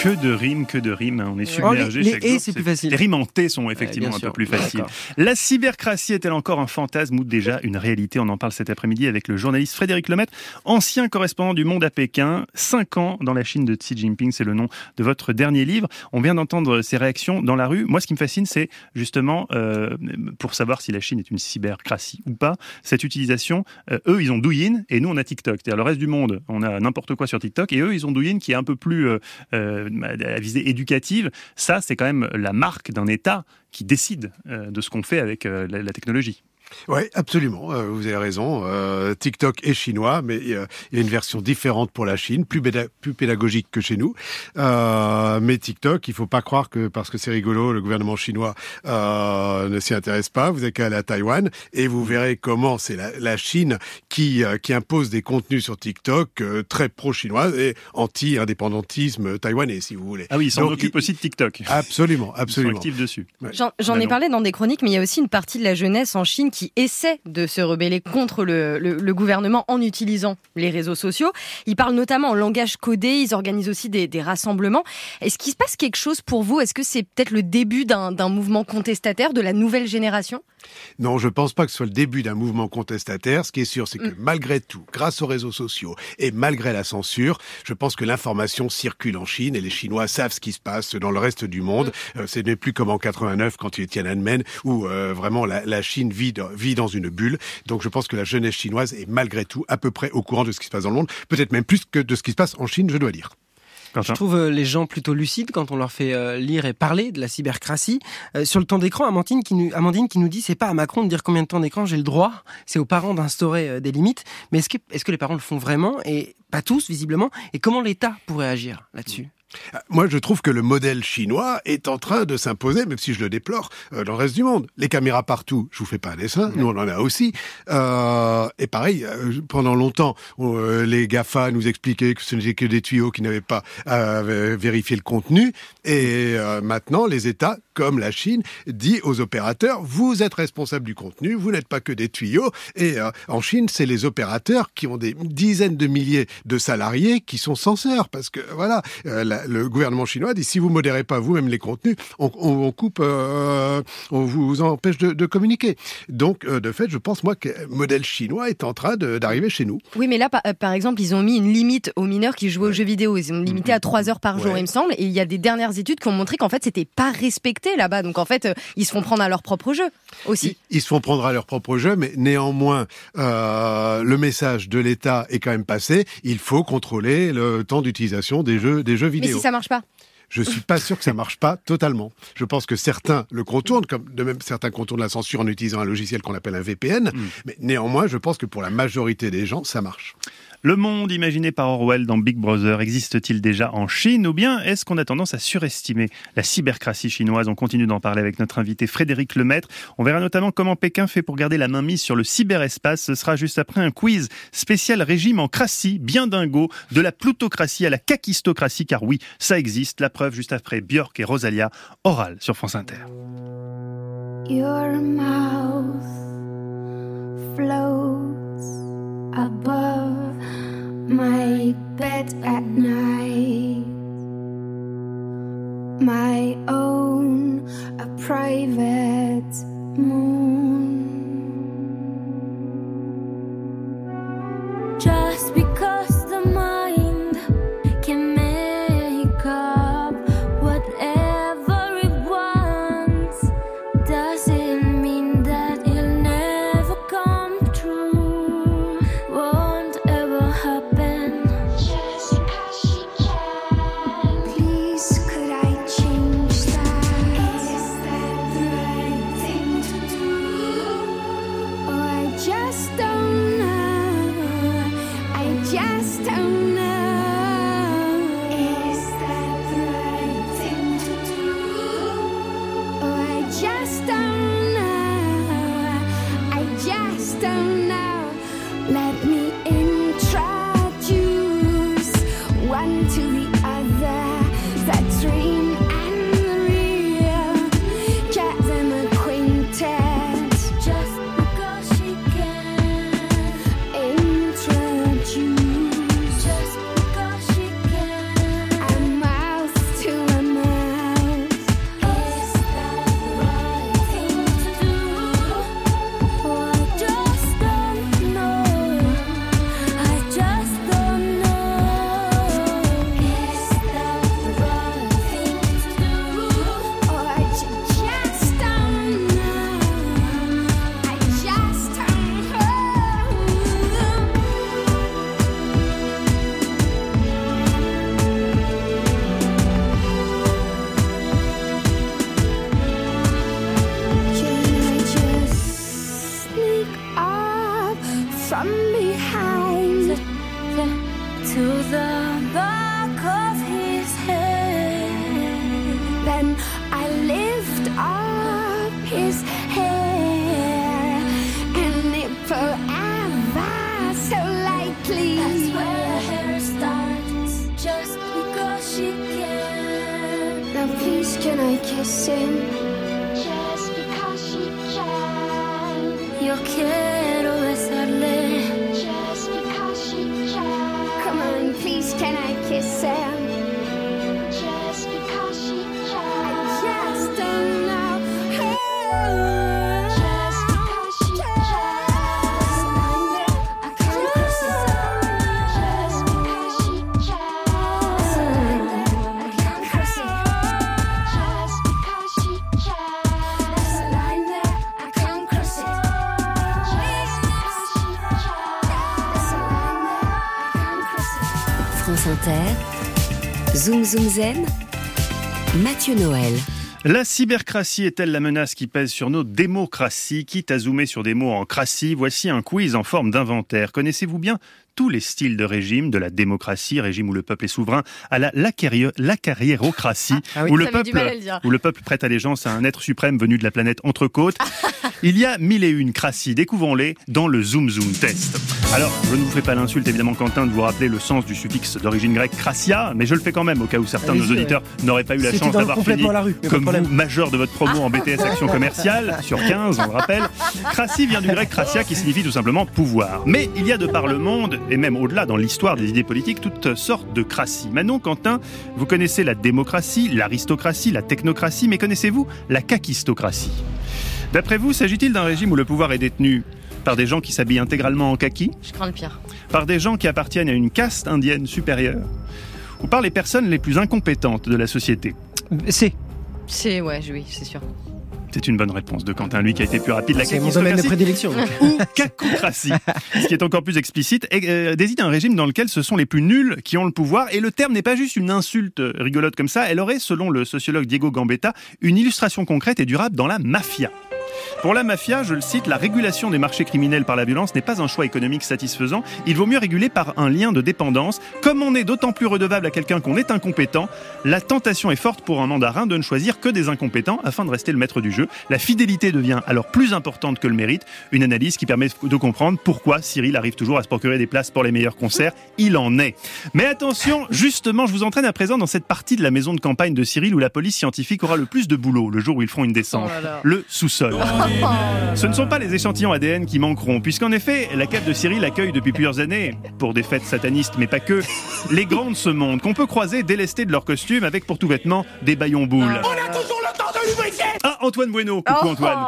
S3: Que de rimes, que de rimes. hein. On est
S4: Oh, les-
S3: submergé
S4: les et,
S3: jour.
S4: c'est plus facile.
S3: Les rimes en T sont effectivement un
S4: sûr.
S3: peu plus faciles. La cybercratie est-elle encore un fantasme ou déjà une réalité? On en parle cet après-midi avec le journaliste Frédéric Lemaitre, ancien correspondant du Monde à Pékin. Cinq ans dans la Chine de Xi Jinping, c'est le nom de votre dernier livre. On vient d'entendre ses réactions dans la rue. Moi, ce qui me fascine, c'est justement euh, pour savoir si la Chine est une cybercratie ou pas, cette utilisation. euh, eux, ils ont Douyin et nous, on a TikTok. C'est-à-dire le reste du monde, on a n'importe quoi sur TikTok et eux, ils ont Douyin qui est un peu plus euh, euh, à visée éducative. Ça, c'est quand même la marque d'un État qui décide euh, de ce qu'on fait avec euh, la, la technologie.
S5: Oui, absolument. euh, vous avez raison. Euh, TikTok est chinois, mais euh, il y a une version différente pour la Chine, plus, péda- plus pédagogique que chez nous. Euh, mais TikTok, il faut pas croire que parce que c'est rigolo, le gouvernement chinois euh, ne s'y intéresse pas. Vous avez qu'à aller à Taïwan et vous verrez comment c'est la, la Chine qui, euh, qui impose des contenus sur TikTok euh, très pro-chinois et anti-indépendantisme taïwanais, si vous voulez.
S3: Ah oui, ils s'en
S5: Donc,
S3: occupent aussi de TikTok.
S5: Absolument,
S3: Ils sont
S5: absolument.
S3: actifs dessus.
S6: J'en j'en
S3: Bah
S6: ai parlé dans des chroniques, mais il y a aussi une partie de la jeunesse en Chine qui essaie de se rebeller contre le, gouvernement en utilisant les réseaux sociaux. Ils parlent notamment en langage codé, ils organisent aussi des, des rassemblements. Est-ce qu'il se passe quelque chose pour vous? Est-ce que c'est peut-être le début d'un mouvement contestataire de la nouvelle génération?
S5: Non, je pense pas que ce soit le début d'un mouvement contestataire. Ce qui est sûr, c'est que malgré tout, grâce aux réseaux sociaux et malgré la censure, je pense que l'information circule en Chine et les Chinois savent ce qui se passe dans le reste du monde. Euh, ce n'est plus comme en 89 quand il y a Tiananmen où euh, vraiment la, la Chine vit, dans- vit dans une bulle. Donc je pense que la jeunesse chinoise est malgré tout à peu près au courant de ce qui se passe dans le monde, peut-être même plus que de ce qui se passe en Chine, je dois dire.
S4: Je trouve euh, les gens plutôt lucides quand on leur fait euh, lire et parler de la cybercratie. Euh, sur le temps d'écran, Amandine qui nous, Amandine qui nous dit c'est pas à Macron de dire combien de temps d'écran j'ai le droit, c'est aux parents d'instaurer des limites. Mais est-ce que, est-ce que les parents le font vraiment et pas tous visiblement? Et comment l'État pourrait agir là-dessus?
S5: Moi, je trouve que le modèle chinois est en train de s'imposer, même si je le déplore, euh, dans le reste du monde. Les caméras partout, je vous fais pas un dessin, nous on en a aussi. Euh, et pareil, euh, pendant longtemps, on, les GAFA nous expliquaient que ce n'était que des tuyaux qui n'avaient pas à vérifier le contenu. Et maintenant, les États, comme la Chine, dit aux opérateurs, vous êtes responsables du contenu, vous n'êtes pas que des tuyaux. Et euh, en Chine, c'est les opérateurs qui ont des dizaines de milliers de salariés qui sont censeurs, parce que voilà, euh, la- le gouvernement chinois dit si vous modérez pas vous-même les contenus, on, on- on coupe, euh, on vous empêche de, de communiquer. Donc, de fait, je pense moi que le modèle chinois est en train d'arriver chez nous.
S6: Oui, mais là, par, par exemple, ils ont mis une limite aux mineurs qui jouaient aux jeux vidéo. Ils ont limité à 3 heures par jour,
S5: Ouais.
S6: il me semble. Et il y a des dernières études qui ont montré qu'en fait, c'était pas respecté là-bas. Donc en fait, euh, ils se font prendre à leur propre jeu aussi.
S5: Ils, ils se font prendre à leur propre jeu, mais néanmoins, euh, le message de l'État est quand même passé. Il faut contrôler le temps d'utilisation des jeux, des jeux
S6: Mais
S5: vidéo.
S6: si ça marche pas
S5: Je suis pas sûr que ça marche pas totalement. Je pense que certains le contournent, comme de même certains contournent la censure en utilisant un logiciel qu'on appelle un VPN. Mais néanmoins, je pense que pour la majorité des gens, ça marche.
S3: Le monde imaginé par Orwell dans Big Brother existe-t-il déjà en Chine ou bien est-ce qu'on a tendance à surestimer la cybercratie chinoise? On continue d'en parler avec notre invité Frédéric Lemaître. On verra notamment comment Pékin fait pour garder la main mise sur le cyberespace. Ce sera juste après un quiz spécial régime en cratie, bien dingo, de la plutocratie à la kakistocratie, car oui, ça existe. La preuve juste après Björk et Rosalia, oral sur France Inter.
S12: Your mouth above my bed at night. My own, a private moon. I kiss him?
S1: Noël.
S3: La cybercratie est-elle la menace qui pèse sur nos démocraties? Quitte à zoomer sur des mots en cratie, voici un quiz en forme d'inventaire. Connaissez-vous bien tous les styles de régime, de la démocratie, régime où le peuple est souverain, à la lacario- lacarriérocratie,
S4: Ah oui.
S3: où, le peuple,
S6: mal à le dire.
S3: où le peuple prête allégeance à un être suprême venu de la planète Entrecôte. Il y a mille et une craties, découvrons-les dans le Zoom Zoom test. Alors, je ne vous fais pas l'insulte évidemment Quentin de vous rappeler le sens du suffixe d'origine grecque crassia, mais je le fais quand même au cas où certains de nos auditeurs n'auraient pas eu la chance d'avoir fini
S4: la rue,
S3: comme vous, majeur de votre promo en BTS Action Commerciale, sur 15, on le rappelle. Crassie vient du grec krasia qui signifie tout simplement pouvoir. Mais il y a de par le monde, et même au-delà dans l'histoire des idées politiques, toutes sortes de crassies. Manon, Quentin, vous connaissez la démocratie, l'aristocratie, la technocratie, mais connaissez-vous la kakistocratie? D'après vous, s'agit-il d'un régime où le pouvoir est détenu par des gens qui s'habillent intégralement en kaki,
S6: Je crains le pire.
S3: par des gens qui appartiennent à une caste indienne supérieure, ou par les personnes les plus incompétentes de la société?
S4: C'est.
S6: C'est, ouais, oui, c'est sûr.
S3: C'est une bonne réponse de Quentin, lui qui a été plus rapide. La
S4: C'est mon domaine de prédilection.
S3: ou kakocratie, ce qui est encore plus explicite, euh, désigne un régime dans lequel ce sont les plus nuls qui ont le pouvoir. Et le terme n'est pas juste une insulte rigolote comme ça, elle aurait, selon le sociologue Diego Gambetta, une illustration concrète et durable dans la mafia. Pour la mafia, je le cite, la régulation des marchés criminels par la violence n'est pas un choix économique satisfaisant. Il vaut mieux réguler par un lien de dépendance. Comme on est d'autant plus redevable à quelqu'un qu'on est incompétent, la tentation est forte pour un mandarin de ne choisir que des incompétents afin de rester le maître du jeu. La fidélité devient alors plus importante que le mérite. Une analyse qui permet de comprendre pourquoi Cyril arrive toujours à se procurer des places pour les meilleurs concerts. Il en est. Mais attention, justement, je vous entraîne à présent dans cette partie de la maison de campagne de Cyril où la police scientifique aura le plus de boulot le jour où ils feront une descente.
S6: Oh là là.
S3: Le sous-sol. Ce ne sont pas les échantillons ADN qui manqueront, puisqu'en effet, la cave de Cyril accueille depuis plusieurs années, pour des fêtes satanistes, mais pas que, les grands de ce monde, qu'on peut croiser délestés de leurs costumes avec pour tout vêtement des baillons boules. Ah, Antoine Bueno. Coucou
S6: Oh.
S3: Antoine.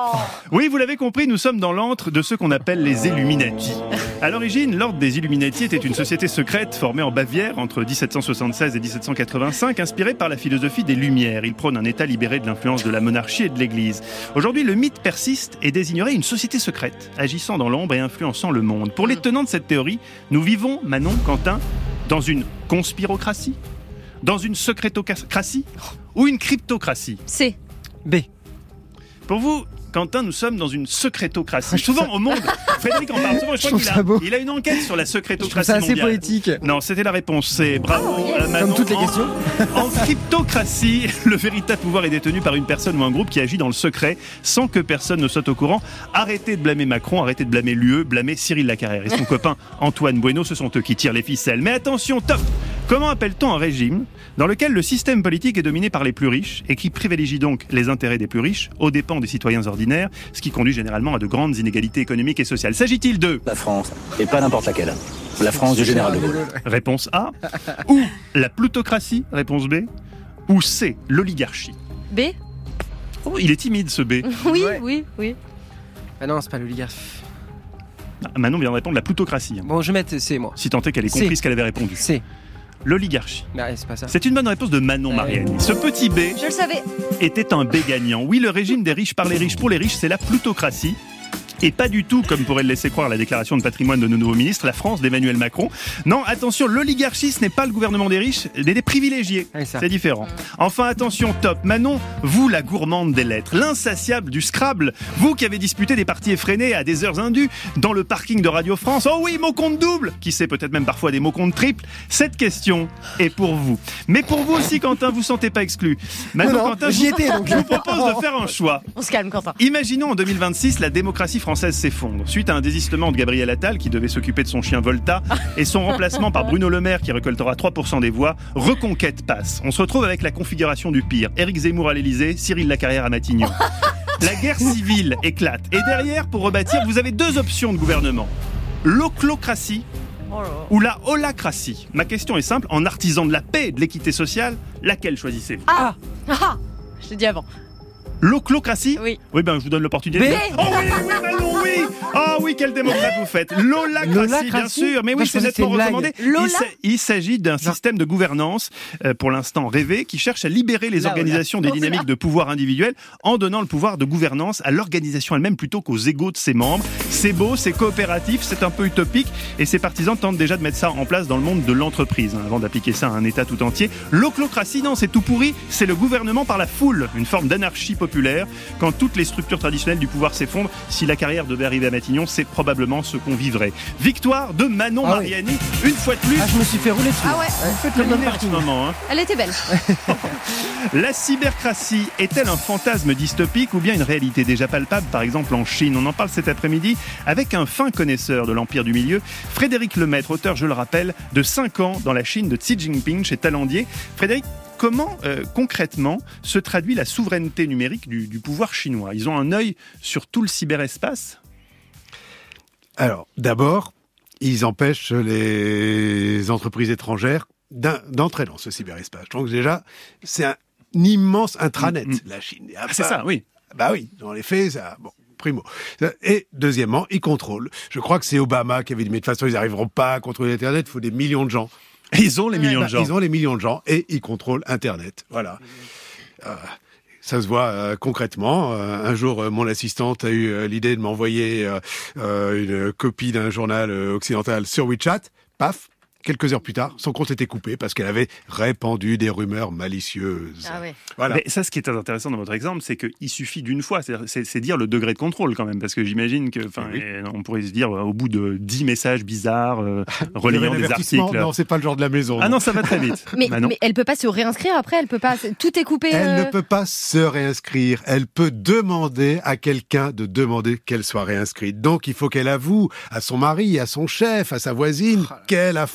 S3: Oui, vous l'avez compris, nous sommes dans l'antre de ce qu'on appelle les Illuminati. À l'origine, l'ordre des Illuminati était une société secrète formée en Bavière entre 1776 et 1785, inspirée par la philosophie des Lumières. Il prône un État libéré de l'influence de la monarchie et de l'Église. Aujourd'hui, le mythe persiste et désignerait une société secrète, agissant dans l'ombre et influençant le monde. Pour les tenants de cette théorie, nous vivons, Manon, Quentin, dans une conspirocratie, dans une secrétocratie ou une cryptocratie.
S6: C'est.
S4: B.
S3: Pour vous, Quentin, nous sommes dans une secrétocratie. Souvent au monde, Frédéric en parle souvent, je
S4: Je
S3: crois
S4: trouve
S3: qu'il
S4: ça
S3: a,
S4: beau.
S3: il a une enquête sur la secrétocratie
S4: ça assez
S3: mondiale.
S4: poétique.
S3: Non, c'était la réponse C. Bravo, euh, Manon.
S4: Comme toutes les
S3: En-
S4: questions.
S3: En cryptocratie, le véritable pouvoir est détenu par une personne ou un groupe qui agit dans le secret sans que personne ne soit au courant. Arrêtez de blâmer Macron, arrêtez de blâmer l'UE, blâmez Cyril Lacarrère et son copain Antoine Bueno, ce sont eux qui tirent les ficelles. Mais attention, top Comment appelle-t-on un régime dans lequel le système politique est dominé par les plus riches et qui privilégie donc les intérêts des plus riches aux dépens des citoyens ordinaires, ce qui conduit généralement à de grandes inégalités économiques et sociales S'agit-il de
S13: La France, et pas n'importe laquelle. La France du général de Gaulle.
S3: Réponse A. Ou la plutocratie, réponse B. Ou C, l'oligarchie.
S6: B
S3: Oh, il est timide ce B.
S6: Oui,
S4: Ouais.
S6: oui, oui.
S4: Ah non, c'est pas l'oligarque.
S3: Ah, Manon vient de répondre la plutocratie. hein.
S4: Bon, je vais mettre C, moi.
S3: Si tant est qu'elle ait compris ce qu'elle avait répondu.
S4: C.
S3: L'oligarchie.
S4: Bah, c'est pas ça.
S3: C'est une bonne réponse de Manon
S4: Ouais.
S3: Mariani. Ce petit B
S6: Je le savais.
S3: était un B gagnant. Oui, le régime des riches par les riches pour les riches, c'est la plutocratie. Et pas du tout, comme pourrait le laisser croire la déclaration de patrimoine de nos nouveaux ministres, la France d'Emmanuel Macron. Non, attention, l'oligarchie, ce n'est pas le gouvernement des riches, mais des privilégiés. C'est différent. Enfin, attention, top. Manon, vous, la gourmande des lettres, l'insatiable du Scrabble, vous qui avez disputé des parties effrénées à des heures indues dans le parking de Radio France. Oh oui, mot compte double Qui sait peut-être même parfois des mots compte triple Cette question est pour vous. Mais pour vous aussi, Quentin, vous sentez pas exclu. Manon,
S4: Non, non,
S3: Quentin,
S4: j'y
S3: je-
S4: étais, donc.
S3: je vous propose de faire un choix.
S6: On se calme, Quentin.
S3: Imaginons en 2026 la démocratie française s'effondre suite à un désistement de Gabriel Attal qui devait s'occuper de son chien Volta et son remplacement par Bruno Le Maire qui récoltera 3% des voix. Reconquête passe. On se retrouve avec la configuration du pire. Éric Zemmour à l'Elysée, Cyril Lacarrière à Matignon. La guerre civile éclate. Et derrière, pour rebâtir, vous avez deux options de gouvernement. L'oclocratie
S6: Oh
S3: ou la holacratie. Ma question est simple. En artisan de la paix et de l'équité sociale, laquelle choisissez-vous
S6: Ah Ah Je l'ai dit avant.
S3: L'oclocratie
S6: Oui.
S3: Oui, ben je vous donne l'opportunité.
S4: B.
S3: Oh oui, oui, Manon, oui Oh oui, quel démocrate vous faites Lolacratie, bien sûr. Mais oui, c'est nettement recommandé. Il
S6: Lola
S3: s'a- Il s'agit d'un système de gouvernance, euh, pour l'instant rêvé, qui cherche à libérer les organisations des
S6: Oh
S3: dynamiques de pouvoir individuel en donnant le pouvoir de gouvernance à l'organisation elle-même plutôt qu'aux égaux de ses membres. C'est beau, c'est coopératif, c'est un peu utopique et ses partisans tentent déjà de mettre ça en place dans le monde de l'entreprise hein, avant d'appliquer ça à un État tout entier. L'oclocratie, non, c'est tout pourri, c'est le gouvernement par la foule, une forme d'anarchie populaire. Quand toutes les structures traditionnelles du pouvoir s'effondrent, si la carrière devait arriver à Matignon, c'est probablement ce qu'on vivrait. Victoire de Manon
S4: Ah oui.
S3: Mariani, une fois de plus.
S4: Ah, je me suis fait rouler dessus.
S6: Ah ouais,
S3: Vous faites le
S4: parking.
S3: ce moment. hein.
S6: elle était belle.
S3: La cybercratie est-elle un fantasme dystopique ou bien une réalité déjà palpable, par exemple en Chine? On en parle cet après-midi avec un fin connaisseur de l'Empire du Milieu, Frédéric Lemaître, auteur, je le rappelle, de 5 ans dans la Chine de Xi Jinping chez Talendier. Frédéric, comment euh, concrètement se traduit la souveraineté numérique du, du pouvoir chinois? Ils ont un œil sur tout le cyberespace?
S5: Alors, d'abord, ils empêchent les entreprises étrangères d'entrer dans ce cyberespace. Donc déjà, c'est un immense intranet,
S3: Mm, mm.
S5: la Chine.
S3: Ah, C'est ça, oui.
S5: Bah oui, dans les faits, ça... Bon. Primo. Et deuxièmement, ils contrôlent. Je crois que c'est Obama qui avait dit, mais de toute façon, ils n'arriveront pas à contrôler Internet, il faut des millions de gens.
S3: Ils ont les millions
S5: Bah,
S3: de gens.
S5: Ils ont les millions de gens et ils contrôlent Internet. Voilà. Euh, ça se voit euh, concrètement. Euh, un jour, euh, mon assistante a eu l'idée de m'envoyer une copie d'un journal occidental sur WeChat. Paf. Quelques heures plus tard, son compte était coupé parce qu'elle avait répandu des rumeurs malicieuses.
S6: Ah ouais.
S5: Voilà.
S3: Mais ça, ce qui est intéressant dans votre exemple, c'est qu'il suffit d'une fois. C'est- dire le degré de contrôle quand même, parce que j'imagine que, enfin,
S5: Oui.
S3: euh, on pourrait se dire euh, au bout de 10 messages bizarres euh, relayant des articles.
S5: Non, c'est pas le genre de la maison.
S3: Ah non, ça va très vite.
S6: Mais,
S3: Bah
S6: mais elle peut pas se réinscrire après, elle peut pas. Tout est coupé.
S5: Elle
S6: euh,
S5: ne peut pas se réinscrire. Elle peut demander à quelqu'un de demander qu'elle soit réinscrite. Donc, il faut qu'elle avoue à son mari, à son chef, à sa voisine qu'elle a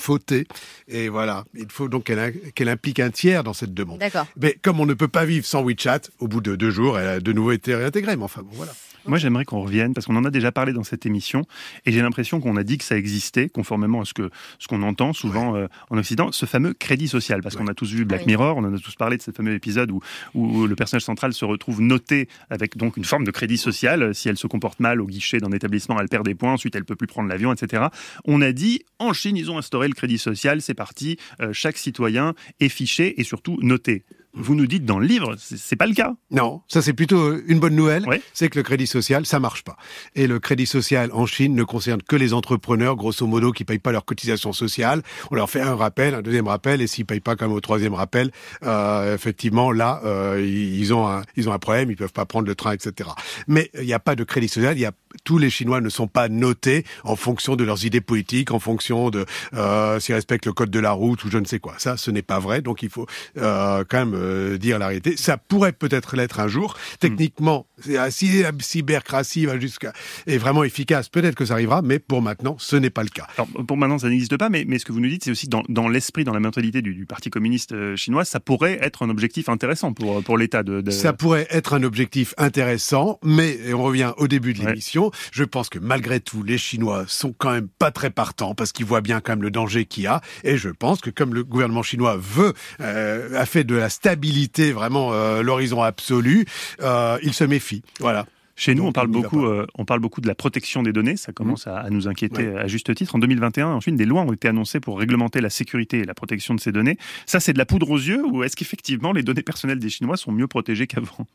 S5: Et voilà. Il faut donc qu'elle qu'elle implique un tiers dans cette demande.
S6: D'accord.
S5: Mais comme on ne peut pas vivre sans WeChat, au bout de deux jours, elle a de nouveau été réintégrée. Mais enfin, bon, voilà.
S3: Moi, j'aimerais qu'on revienne parce qu'on en a déjà parlé dans cette émission et j'ai l'impression qu'on a dit que ça existait, conformément à ce que ce qu'on entend souvent euh, en Occident, ce fameux crédit social. Parce qu'on a tous vu Black
S6: Oui.
S3: Mirror, on en a tous parlé de ce fameux épisode où, où le personnage central se retrouve noté avec donc une forme de crédit social. Si elle se comporte mal au guichet d'un établissement, elle perd des points. Ensuite, elle peut plus prendre l'avion, etc. On a dit en Chine, ils ont instauré le crédit social. C'est parti. Euh, chaque citoyen est fiché et surtout noté. Vous nous dites dans le livre, c'est pas le cas.
S5: Non, ça c'est plutôt une bonne nouvelle.
S3: Ouais.
S5: C'est que le crédit social, ça marche pas. Et le crédit social en Chine ne concerne que les entrepreneurs, grosso modo, qui payent pas leurs cotisations sociales. On leur fait un rappel, un deuxième rappel, et s'ils payent pas comme au troisième rappel, euh, effectivement, là, euh, ils ont un, ils ont un problème, ils peuvent pas prendre le train, etc. Mais il n'y a pas de crédit social. Il y a tous les Chinois ne sont pas notés en fonction de leurs idées politiques, en fonction de euh, s'ils respectent le code de la route ou je ne sais quoi. Ça, ce n'est pas vrai. Donc il faut euh, quand même euh, dire la réalité. Ça pourrait peut-être l'être un jour. Techniquement, si la cybercratie va jusqu'à est vraiment efficace, peut-être que ça arrivera. Mais pour maintenant, ce n'est pas le cas.
S3: Alors, pour maintenant, ça n'existe pas, mais, mais ce que vous nous dites, c'est aussi dans, dans l'esprit, dans la mentalité du, du Parti communiste euh, chinois, ça pourrait être un objectif intéressant pour, pour l'État de, de-
S5: Ça pourrait être un objectif intéressant, mais et on revient au début de
S3: Ouais.
S5: l'émission. Je pense que malgré tout, les Chinois sont quand même pas très partants parce qu'ils voient bien quand même le danger qu'il y a. Et je pense que comme le gouvernement chinois veut, euh, a fait de la stabilité vraiment euh, l'horizon absolu, euh, il se méfie. Voilà.
S3: Chez nous,
S5: Donc,
S3: on parle, beaucoup, euh, on parle beaucoup de la protection des données. Ça commence à, à nous inquiéter
S5: Ouais.
S3: à juste titre. En 2021, ensuite, des lois ont été annoncées pour réglementer la sécurité et la protection de ces données. Ça, c'est de la poudre aux yeux ou est-ce qu'effectivement, les données personnelles des Chinois sont mieux protégées qu'avant?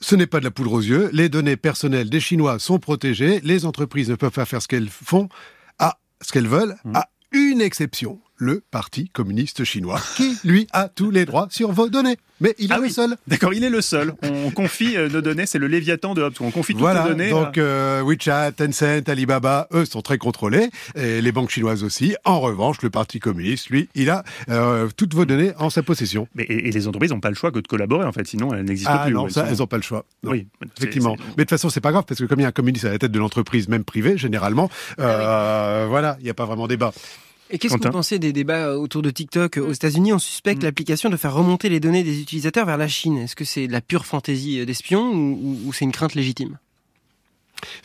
S5: Ce n'est pas de la poudre aux yeux. Les données personnelles des Chinois sont protégées. Les entreprises ne peuvent pas faire ce qu'elles font à ce qu'elles veulent, à une exception. Le Parti communiste chinois, qui, lui, a tous les droits sur vos données. Mais il est
S3: Ah
S5: le
S3: oui.
S5: seul.
S3: D'accord, il est le seul. On confie euh, nos données, c'est le Léviathan de Hobbes. On confie toutes
S5: Voilà,
S3: nos données.
S5: donc
S3: à-
S5: euh, WeChat, Tencent, Alibaba, eux sont très contrôlés, et les banques chinoises aussi. En revanche, le Parti communiste, lui, il a euh, toutes vos données en sa possession.
S3: Mais, et, et les entreprises n'ont pas le choix que de collaborer, en fait, sinon elles n'existent
S5: Ah
S3: plus.
S5: non,
S3: Elles
S5: ça, elles n'ont pas le choix. Non.
S3: Oui,
S5: Effectivement. Mais de toute façon, c'est pas grave, parce que comme il y a un communiste à la tête de l'entreprise, même privée, généralement, euh, voilà, il n'y a pas vraiment débat.
S4: Et qu'est-ce que vous pensez des débats euh, autour de TikTok Aux États-Unis, on suspecte
S3: Mm.
S4: l'application de faire remonter les données des utilisateurs vers la Chine. Est-ce que c'est de la pure fantaisie euh, d'espion ou, ou- ou c'est une crainte légitime?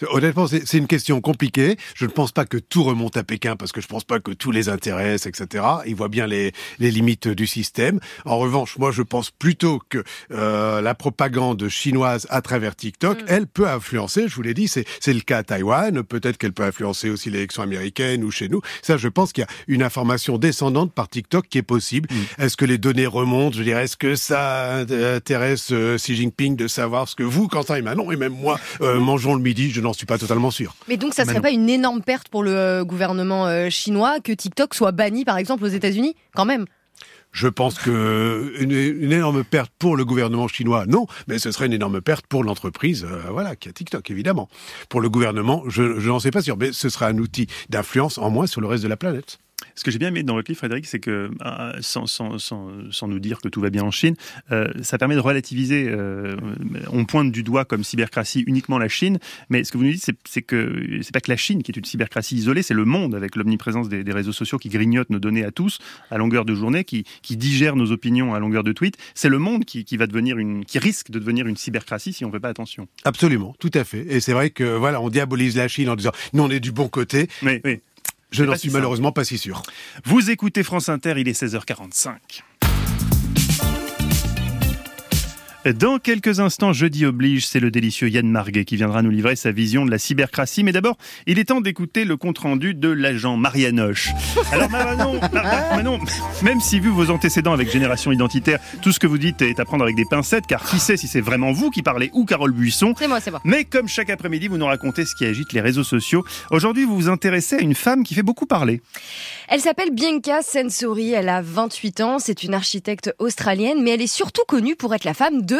S5: Honnêtement, c'est c'est une question compliquée. Je ne pense pas que tout remonte à Pékin parce que je pense pas que tout les intéresse, etc. Ils voient bien les, les limites du système. En revanche, moi, je pense plutôt que euh, la propagande chinoise à travers TikTok, elle peut influencer. Je vous l'ai dit, c'est c'est le cas à Taïwan. Peut-être qu'elle peut influencer aussi l'élection américaine ou chez nous. Ça, je pense qu'il y a une information descendante par TikTok qui est possible. Est-ce que les données remontent? Je dirais, est-ce que ça intéresse euh, Xi Jinping de savoir ce que vous, Quentin et Manon, et même moi, euh, mangeons le midi? Je n'en suis pas totalement sûr.
S6: Mais donc, ça serait
S5: Manon.
S6: pas une énorme perte pour le euh, gouvernement euh, chinois que TikTok soit banni, par exemple, aux États-Unis, quand même?
S5: Je pense que une, une énorme perte pour le gouvernement chinois, non, mais ce serait une énorme perte pour l'entreprise, euh, voilà, qui a TikTok, évidemment. Pour le gouvernement, je, je n'en sais pas sûr, mais ce sera un outil d'influence en moins sur le reste de la planète.
S3: Ce que j'ai bien aimé dans votre livre, Frédéric, c'est que, euh, sans, sans, sans, sans nous dire que tout va bien en Chine, euh, ça permet de relativiser. euh, on pointe du doigt comme cybercratie uniquement la Chine, mais ce que vous nous dites, c'est- que c'est pas que la Chine qui est une cybercratie isolée, c'est le monde avec l'omniprésence des, des réseaux sociaux qui grignotent nos données à tous à longueur de journée, qui, qui digère nos opinions à longueur de tweet. C'est le monde qui, qui va devenir une, qui risque de devenir une cybercratie si on ne fait pas attention.
S5: Absolument, tout à fait. Et c'est vrai que voilà, on diabolise la Chine en disant nous on est du bon côté.
S3: Oui.
S5: Je n'en suis malheureusement pas si sûr.
S3: Vous écoutez France Inter, il est 16h45. Dans quelques instants, jeudi oblige, c'est le délicieux Yann Marguet qui viendra nous livrer sa vision de la cybercratie. Mais d'abord, il est temps d'écouter le compte-rendu de l'agent Marianoche. Alors Manon, même si vu vos antécédents avec Génération Identitaire, tout ce que vous dites est à prendre avec des pincettes, car qui sait si c'est vraiment vous qui parlez ou Carole Buisson.
S6: C'est moi, c'est moi.
S3: Mais comme chaque après-midi, vous nous racontez ce qui agite les réseaux sociaux. Aujourd'hui, vous vous intéressez à une femme qui fait beaucoup parler.
S6: Elle s'appelle Bianca Sensori, elle a 28 ans, c'est une architecte australienne, mais elle est surtout connue pour être la femme de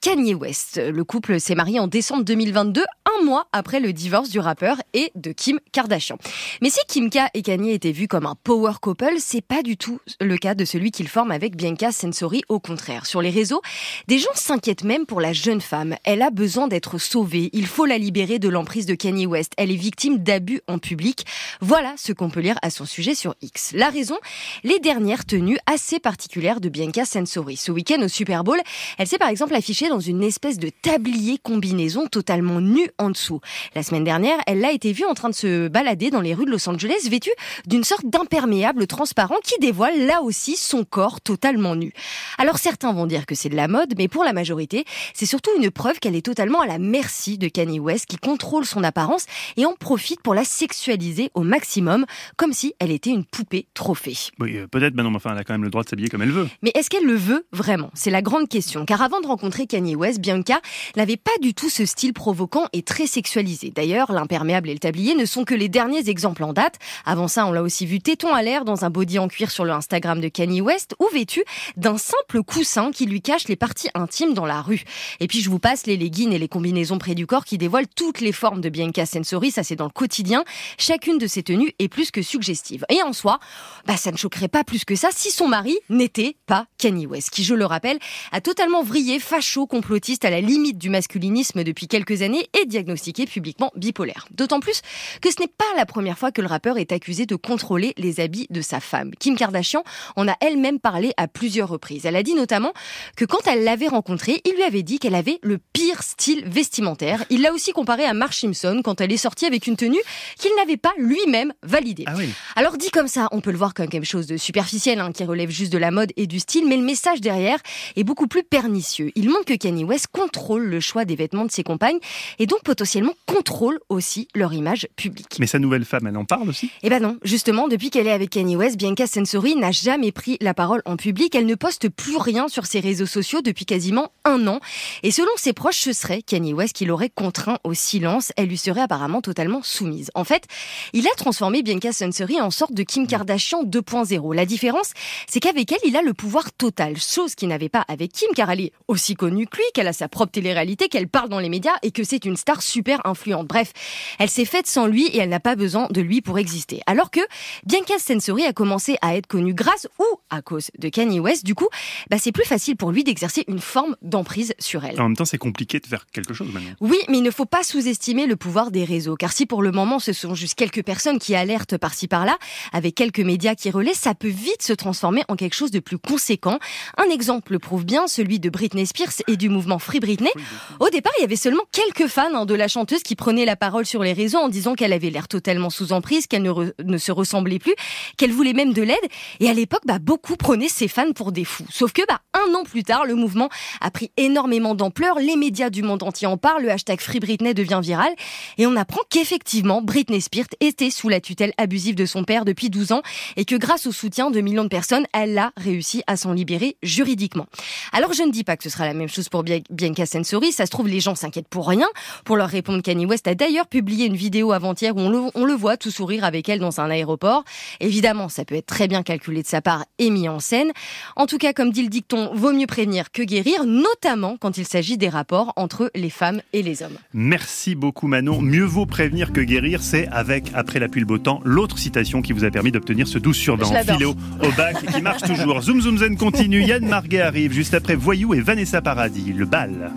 S6: Kanye West. Le couple s'est marié en décembre 2022, un mois après le divorce du rappeur et de Kim Kardashian. Mais si Kim K et Kanye étaient vus comme un power couple, c'est pas du tout le cas de celui qu'ils forment avec Bianca Sensori, au contraire. Sur les réseaux, des gens s'inquiètent même pour la jeune femme. Elle a besoin d'être sauvée, il faut la libérer de l'emprise de Kanye West. Elle est victime d'abus en public. Voilà ce qu'on peut lire à son sujet sur X. La raison, les dernières tenues assez particulières de Bianca Sensori. Ce week-end au Super Bowl, elle s'est par exemple affichée dans une espèce de tablier combinaison totalement nue en dessous. La semaine dernière, elle a été vue en train de se balader dans les rues de Los Angeles vêtue d'une sorte d'imperméable transparent qui dévoile là aussi son corps totalement nu. Alors certains vont dire que c'est de la mode, mais pour la majorité, c'est surtout une preuve qu'elle est totalement à la merci de Kanye West qui contrôle son apparence et en profite pour la sexualiser au maximum, comme si elle était une poupée trophée.
S3: Oui, euh, peut-être, Manon, mais enfin, elle a quand même le droit de s'habiller comme elle veut.
S6: Mais est-ce qu'elle le veut vraiment? C'est la grande question. Car avant de rencontrer Kanye West, Bianca n'avait pas du tout ce style provoquant et très sexualisé. D'ailleurs, l'imperméable et le tablier ne sont que les derniers exemples en date. Avant ça, on l'a aussi vu téton à l'air dans un body en cuir sur le Instagram de Kanye West ou vêtu d'un simple coussin qui lui cache les parties intimes dans la rue. Et puis je vous passe les leggings et les combinaisons près du corps qui dévoilent toutes les formes de Bianca Sensori, ça c'est dans le quotidien. Chacune de ces tenues est plus que suggestive. Et en soi, bah ça ne choquerait pas plus que ça si son mari n'était pas Kanye West, qui je le rappelle, a totalement vrillé, facho, complotiste à la limite du masculinisme depuis quelques années et diagnostiqué publiquement bipolaire. D'autant plus que ce n'est pas la première fois que le rappeur est accusé de contrôler les habits de sa femme. Kim Kardashian en a elle-même parlé à plusieurs reprises. Elle a dit notamment que quand elle l'avait rencontré, il lui avait dit qu'elle avait le pire style vestimentaire. Il l'a aussi comparé à Marge Simpson quand elle est sortie avec une tenue qu'il n'avait pas lui-même validée.
S3: Ah oui.
S6: Alors dit comme ça, on peut le voir comme quelque chose de superficiel, hein, qui relève juste de la mode et du style, mais le message derrière est beaucoup plus pernicieux. Il montre que Kanye West contrôle le choix des vêtements de ses compagnes et donc potentiellement contrôle aussi leur image publique.
S3: Mais sa nouvelle femme, elle en parle aussi?
S6: Eh ben non, justement, depuis qu'elle est avec Kanye West, Bianca Sensori n'a jamais pris la parole en public. Elle ne poste plus rien sur ses réseaux sociaux depuis quasiment un an. Et selon ses proches, ce serait Kanye West qui l'aurait contraint au silence. Elle lui serait apparemment totalement soumise. En fait, il a transformé Bianca Sensori en sorte de Kim Kardashian 2.0. La différence, c'est qu'avec elle, il a le pouvoir total, chose qu'il n'avait pas avec Kim, car elle est aussi connue que lui, qu'elle a sa propre télé-réalité, qu'elle parle dans les médias et que c'est une star super influente. Bref, elle s'est faite sans lui et elle n'a pas besoin de lui pour exister. Alors que Bianca Sensori a commencé à être connue grâce ou à cause de Kanye West, du coup, bah, c'est plus facile pour lui d'exercer une forme d'emprise sur elle.
S3: En même temps, c'est compliqué de faire quelque chose maintenant.
S6: Oui, mais il ne faut pas sous-estimer le pouvoir des réseaux, car si pour le moment ce sont juste quelques personnes qui alertent par-ci par-là, avec quelques médias qui relaient, ça peut vite se transformer en quelque chose de plus conséquent. Un exemple le prouve bien, celui de Britney Spears et du mouvement Free Britney. Au départ, il y avait seulement quelques fans hein, de la chanteuse qui prenait la parole sur les réseaux en disant qu'elle avait l'air totalement sous emprise, qu'elle ne, re- ne se ressemblait plus, qu'elle voulait même de l'aide. Et à l'époque, bah, beaucoup prenaient ses fans pour des fous. Sauf que, bah, un an plus tard, le mouvement a pris énormément d'ampleur. Les médias du monde entier en parlent. Le hashtag Free Britney devient viral. Et on apprend qu'effectivement, Britney Spears était sous la tutelle abusive de son père depuis 12 ans et que grâce au soutien de millions de personnes, elle a réussi à s'en libérer juridiquement. Alors je ne dis pas que ce sera la même chose pour Bia- Bianca Censori, ça se trouve les gens s'inquiètent pour rien. Pour leur répondre, Kanye West a d'ailleurs publié une vidéo avant-hier où on le, on le voit tout sourire avec elle dans un aéroport. Évidemment, ça peut être très bien calculé de sa part et mis en scène. En tout cas, comme dit le dicton, vaut mieux prévenir que guérir, notamment quand il s'agit des rapports entre les femmes et les hommes.
S3: Merci beaucoup Manon. Mieux vaut prévenir que guérir, c'est avec Après la pluie le beau temps, l'autre citation qui vous a permis d'obtenir ce 12 sur 20
S6: Je l'adore.
S3: philo au bac qui marche toujours. Zoom Zoom Zen continue, Yann Marguet arrive juste après Voyou et Vanessa Paradis, le bal.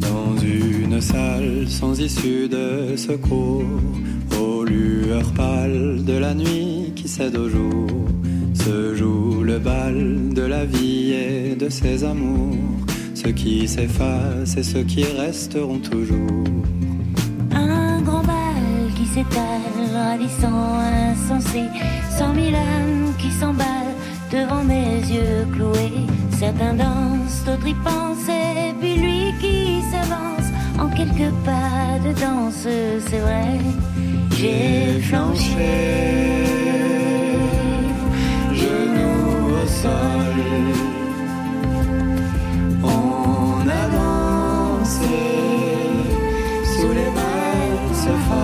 S14: Dans une salle sans issue de secours, aux lueurs pâles de la nuit qui cède au jour, se joue le bal de la vie et de ses amours, ceux qui s'effacent et ceux qui resteront toujours.
S15: Un grand bal qui s'étale, ravissant, insensé. Cent mille âmes qui s'emballent devant mes yeux cloués. Certains dansent, d'autres y pensent, et puis lui qui s'avance en quelques pas de danse, c'est vrai. J'ai flanché,
S14: Genoux au sol, on a dansé sous les valses folles.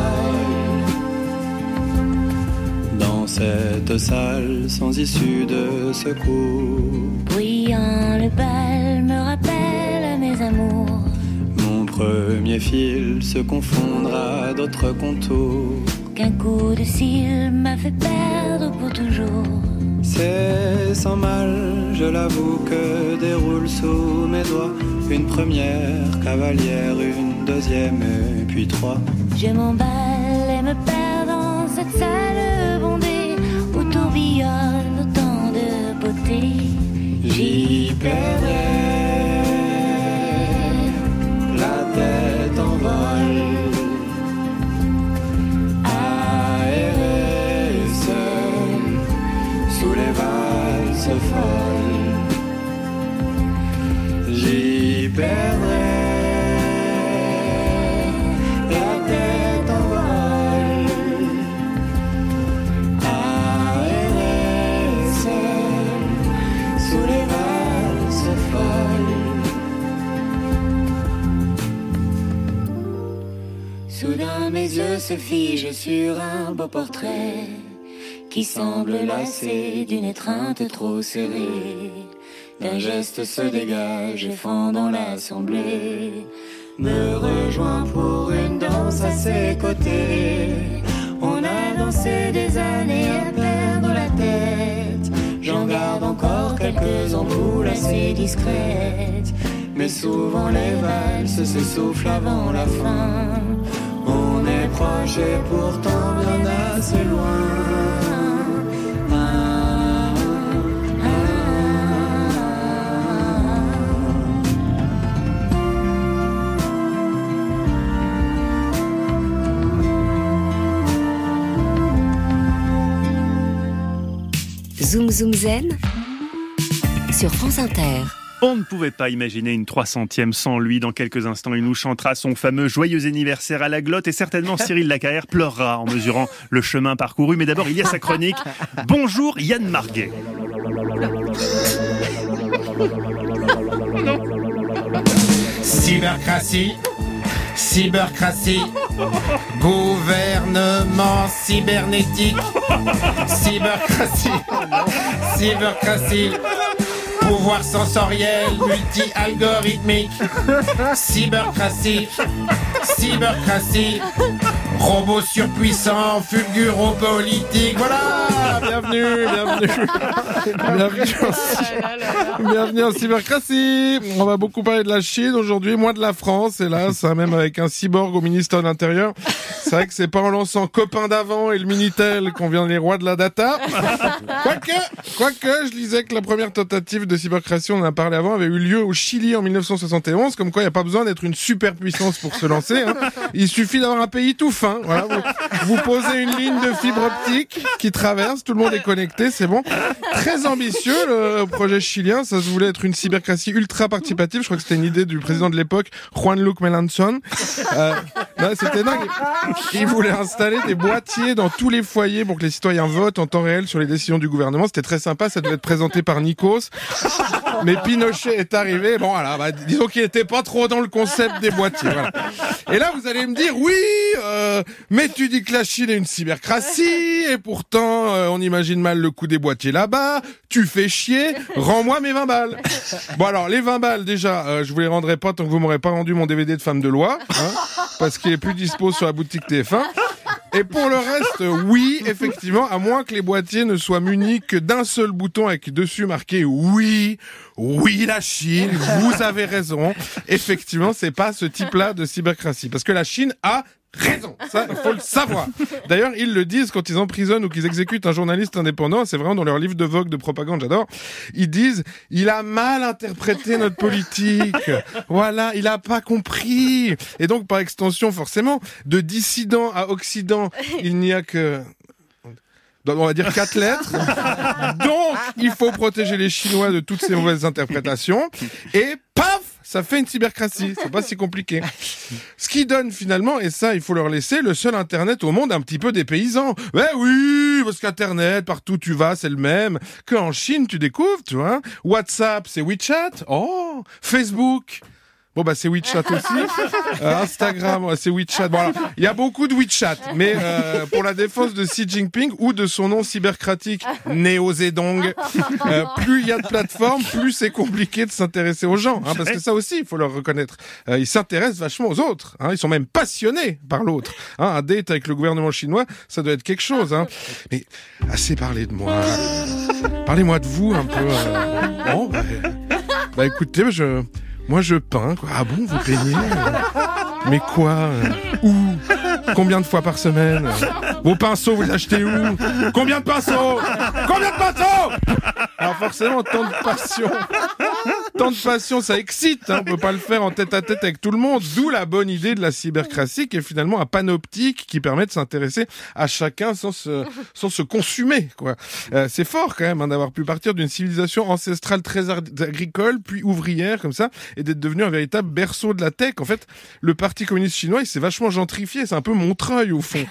S14: Cette salle sans issue de secours,
S15: bruyant le bal me rappelle à mes amours.
S14: mon premier fil se confondra à d'autres contours.
S15: Qu'un coup de cils m'a fait perdre pour toujours.
S14: C'est sans mal, je l'avoue, que déroule sous mes doigts une première cavalière, une deuxième et puis trois.
S15: Je m'emballe
S14: J'y
S15: se figent sur un beau portrait qui semble lassé d'une étreinte trop serrée. D'un geste se dégage et fend dans l'assemblée.
S14: me rejoint pour une danse à ses côtés. On a dansé des années à perdre la tête. J'en garde encore quelques ampoules assez discrètes. Mais souvent les valses s'essoufflent avant la fin. On est proche et pourtant bien assez loin.
S1: Zoom Zoom Zen sur France Inter.
S3: On ne pouvait pas imaginer une 300e sans lui. Dans quelques instants, il nous chantera son fameux joyeux anniversaire à la glotte et certainement Cyril Lacarrière pleurera en mesurant le chemin parcouru. Mais d'abord, il y a sa chronique. Bonjour Yann Marguet.
S16: Cybercratie, cybercratie, gouvernement cybernétique, cybercratie, cybercratie, pouvoir sensoriel multi-algorithmique, cybercratie, cybercratie, robot surpuissant, fulguro politique, voilà Bienvenue, bienvenue Bienvenue en, cy- bienvenue en cybercratie On va beaucoup parler de la Chine aujourd'hui, moins de la France, hélas, hein, même avec un cyborg au ministère de l'Intérieur. C'est vrai que c'est pas en lançant copain d'avant et le Minitel qu'on vient les rois de la data. Quoique, quoique, je lisais que la première tentative de cybercratie, on en a parlé avant, avait eu lieu au Chili en 1971, comme quoi il n'y a pas besoin d'être une superpuissance pour se lancer. Hein. Il suffit d'avoir un pays tout fin. Vous, posez une ligne de fibre optique qui traverse, tout le monde est connecté, c'est bon. Très ambitieux le projet chilien, ça voulait être une cybercratie ultra participative. Je crois que c'était une idée du président de l'époque, Juan Luc Melanchon. Euh, non, c'était dingue. Il voulait installer des boîtiers dans tous les foyers pour que les citoyens votent en temps réel sur les décisions du gouvernement. C'était très sympa, ça devait être présenté par Nikos. Mais Pinochet est arrivé, bon voilà, bah, disons qu'il était pas trop dans le concept des boîtiers. voilà. Et là, vous allez me dire, oui, euh, mais tu dis que la Chine est une cybercratie, et pourtant, euh, on imagine mal le coût des boîtiers là-bas, tu fais chier, rends-moi mes 20 balles. Bon alors, les 20 balles, déjà, euh, je vous les rendrai pas tant que vous m'aurez pas rendu mon DVD de femme de loi, hein, parce qu'il est plus dispo sur la boutique TF1. Et pour le reste, oui, effectivement, à moins que les boîtiers ne soient munis que d'un seul bouton avec dessus marqué oui, oui la Chine, vous avez raison. Effectivement, c'est pas ce type-là de cybercratie. Parce que la Chine a raison. Ça, il faut le savoir. D'ailleurs, ils le disent quand ils emprisonnent ou qu'ils exécutent un journaliste indépendant. C'est vraiment dans leur livre de vogue de propagande, j'adore. Ils disent, il a mal interprété notre politique. Voilà, il a pas compris. Et donc, par extension, forcément, de dissident à occident, il n'y a que on va dire quatre lettres. Donc, il faut protéger les Chinois de toutes ces mauvaises interprétations. Et paf, ça fait une cybercratie. C'est pas si compliqué. Ce qui donne finalement, et ça, il faut leur laisser, le seul Internet au monde un petit peu des paysans. Ouais, oui, parce qu'Internet, partout où tu vas, c'est le même. Qu'en Chine, tu découvres, tu vois. WhatsApp, c'est WeChat. Oh, Facebook. Bon bah c'est WeChat aussi. Euh, Instagram, c'est WeChat. Bon, alors, il y a beaucoup de WeChat, mais euh, pour la défense de Xi Jinping ou de son nom cybercratique Néo Zedong, euh, plus il y a de plateformes, plus c'est compliqué de s'intéresser aux gens, hein, parce que ça aussi il faut leur reconnaître. Euh, ils s'intéressent vachement aux autres. Hein, ils sont même passionnés par l'autre. Hein, un date avec le gouvernement chinois, ça doit être quelque chose. Hein. Mais assez parlé de moi. Parlez-moi de vous un peu. euh. Bon, bah, bah écoutez, je, moi je peins. Quoi. Ah bon, vous peignez euh? Mais quoi euh? Où? Combien de fois par semaine? Vos pinceaux, vous les achetez où? Combien de pinceaux? Combien de pinceaux? Alors forcément, tant de passion, tant de passion, ça excite. Hein. On peut pas le faire en tête à tête avec tout le monde. D'où la bonne idée de la cybercratie, qui est finalement un panoptique qui permet de s'intéresser à chacun sans se, sans se consumer. Quoi. Euh, c'est fort quand même hein, d'avoir pu partir d'une civilisation ancestrale très agricole, puis ouvrière comme ça, et d'être devenu un véritable berceau de la tech. En fait, le Parti communiste chinois, il s'est vachement gentrifié. C'est un peu Montreuil au fond.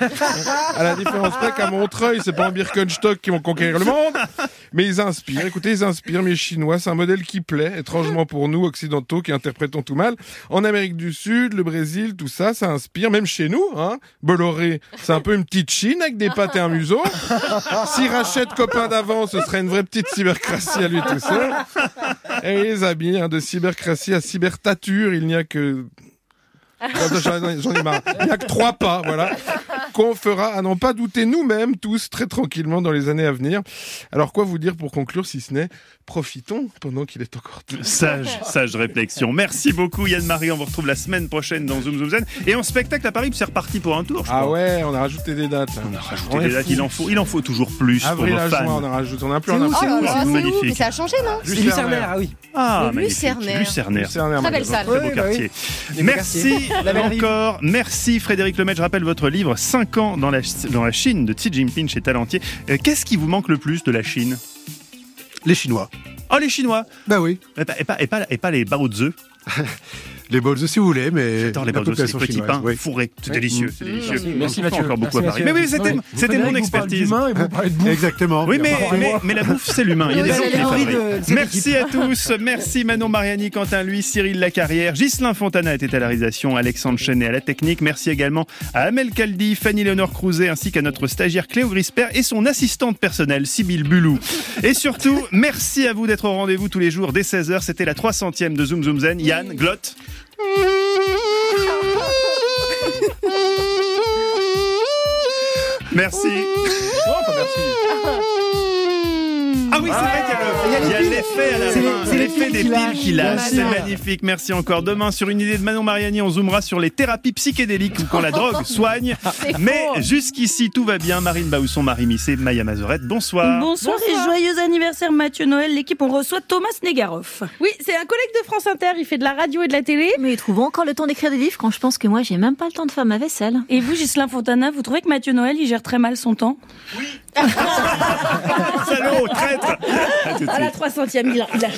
S16: à la différence près qu'à Montreuil, c'est pas en Birkenstock qui vont conquérir le monde, mais ils inspirent. Écoutez, ils inspirent mes Chinois. C'est un modèle qui plaît, pour nous occidentaux qui interprétons tout mal. En Amérique du Sud, le Brésil, tout ça, ça inspire. Même chez nous, hein. Bolloré, c'est un peu une petite Chine avec des pattes et un museau. S'il rachète copain d'avant, ce serait une vraie petite cybercratie à lui tout seul. Et les amis, hein, de cybercratie à cybertature, il n'y a que. Il n'y a que trois pas, voilà, qu'on fera à n'en pas douter nous-mêmes, tous, très tranquillement, dans les années à venir. Alors, quoi vous dire pour conclure, si ce n'est profitons pendant qu'il est encore temps.
S3: Sage, sage réflexion. Merci beaucoup Yann-Marie. On vous retrouve la semaine prochaine dans Zoom Zoom Zen. Et en spectacle à Paris, c'est reparti pour un tour. Je
S16: Ah
S3: crois.
S16: ouais, on a rajouté des dates. Là.
S3: On a rajouté des dates. Il en faut, il en faut toujours plus
S16: Avril
S3: pour nos
S16: juin,
S3: fans.
S16: on a rajouté. On a plus
S6: C'est
S16: on a
S6: où,
S16: plus.
S6: c'est où,
S3: Ah,
S6: c'est où
S3: magnifique.
S6: Mais ça a changé, non
S16: Lucernaire.
S4: ah oui.
S3: Ah.
S6: Lucernaire.
S3: Lucernaire,
S6: Très belle salle.
S3: Très beau
S4: Oui, bah
S3: quartier.
S4: oui.
S3: Merci encore. Merci Frédéric Lemaitre. Je rappelle votre livre 5 ans dans la, dans la Chine de Xi Jinping chez Talentier. Euh, Qu'est-ce qui vous manque le plus de la Chine?
S5: Les Chinois.
S3: Oh, les Chinois
S5: Bah oui.
S3: et pas, et pas, et pas, et pas les bao de œufs.
S5: Les bols si vous voulez, mais
S3: J'adore les petits
S5: chinoise,
S3: pains
S5: oui.
S3: fourrés. C'est délicieux. Délicieux.
S4: Merci,
S3: On
S4: merci Mathieu.
S3: encore beaucoup à Paris. Mais oui, c'était mon
S4: vous
S3: expertise.
S4: d'humain et vous parlez de bouffe.
S5: Exactement.
S3: Oui, mais,
S5: Enfin,
S3: mais, mais la bouffe, c'est l'humain. Il y a
S6: Vous
S3: des gens qui Merci à tous. Merci Manon Mariani, Quentin Lui, Cyril Lacarrière, Ghislain Fontana était à la réalisation, Alexandre Chenet à la technique. Merci également à Amel Caldi, Fanny Léonore Crouzet, ainsi qu'à notre stagiaire Cléo Grisper et son assistante personnelle, Sybille Bulou. Et surtout, merci à vous d'être au rendez-vous tous les jours dès 16h. C'était la 300e de Zoom Zoom Zen. Yann, glotte. Merci. Ah oui, c'est vrai qu'il y a le- il y a l'effet à la
S4: C'est les-
S3: fin,
S4: c'est les
S3: l'effet
S4: piles
S3: des piles qui lâchent. C'est magnifique. Merci encore. Demain, sur une idée de Manon Mariani, on zoomera sur les thérapies psychédéliques ou quand la drogue soigne. Mais jusqu'ici, tout va bien. Marine Baousson, Marie Missé, Maya Mazorette, bonsoir.
S17: Bonsoir, et joyeux anniversaire Mathieu Noël. L'équipe, on reçoit Thomas Negaroff.
S18: Oui, c'est un collègue de France Inter, il fait de la radio et de la télé.
S19: Mais il trouve encore le temps d'écrire des livres quand je pense que moi j'ai même pas le temps de faire ma vaisselle.
S17: Et vous, Gislain Fontana, vous trouvez que Mathieu Noël, il gère très mal son temps?
S3: Salaud, traître
S18: À la
S3: suite.
S18: 300e, il a, il a-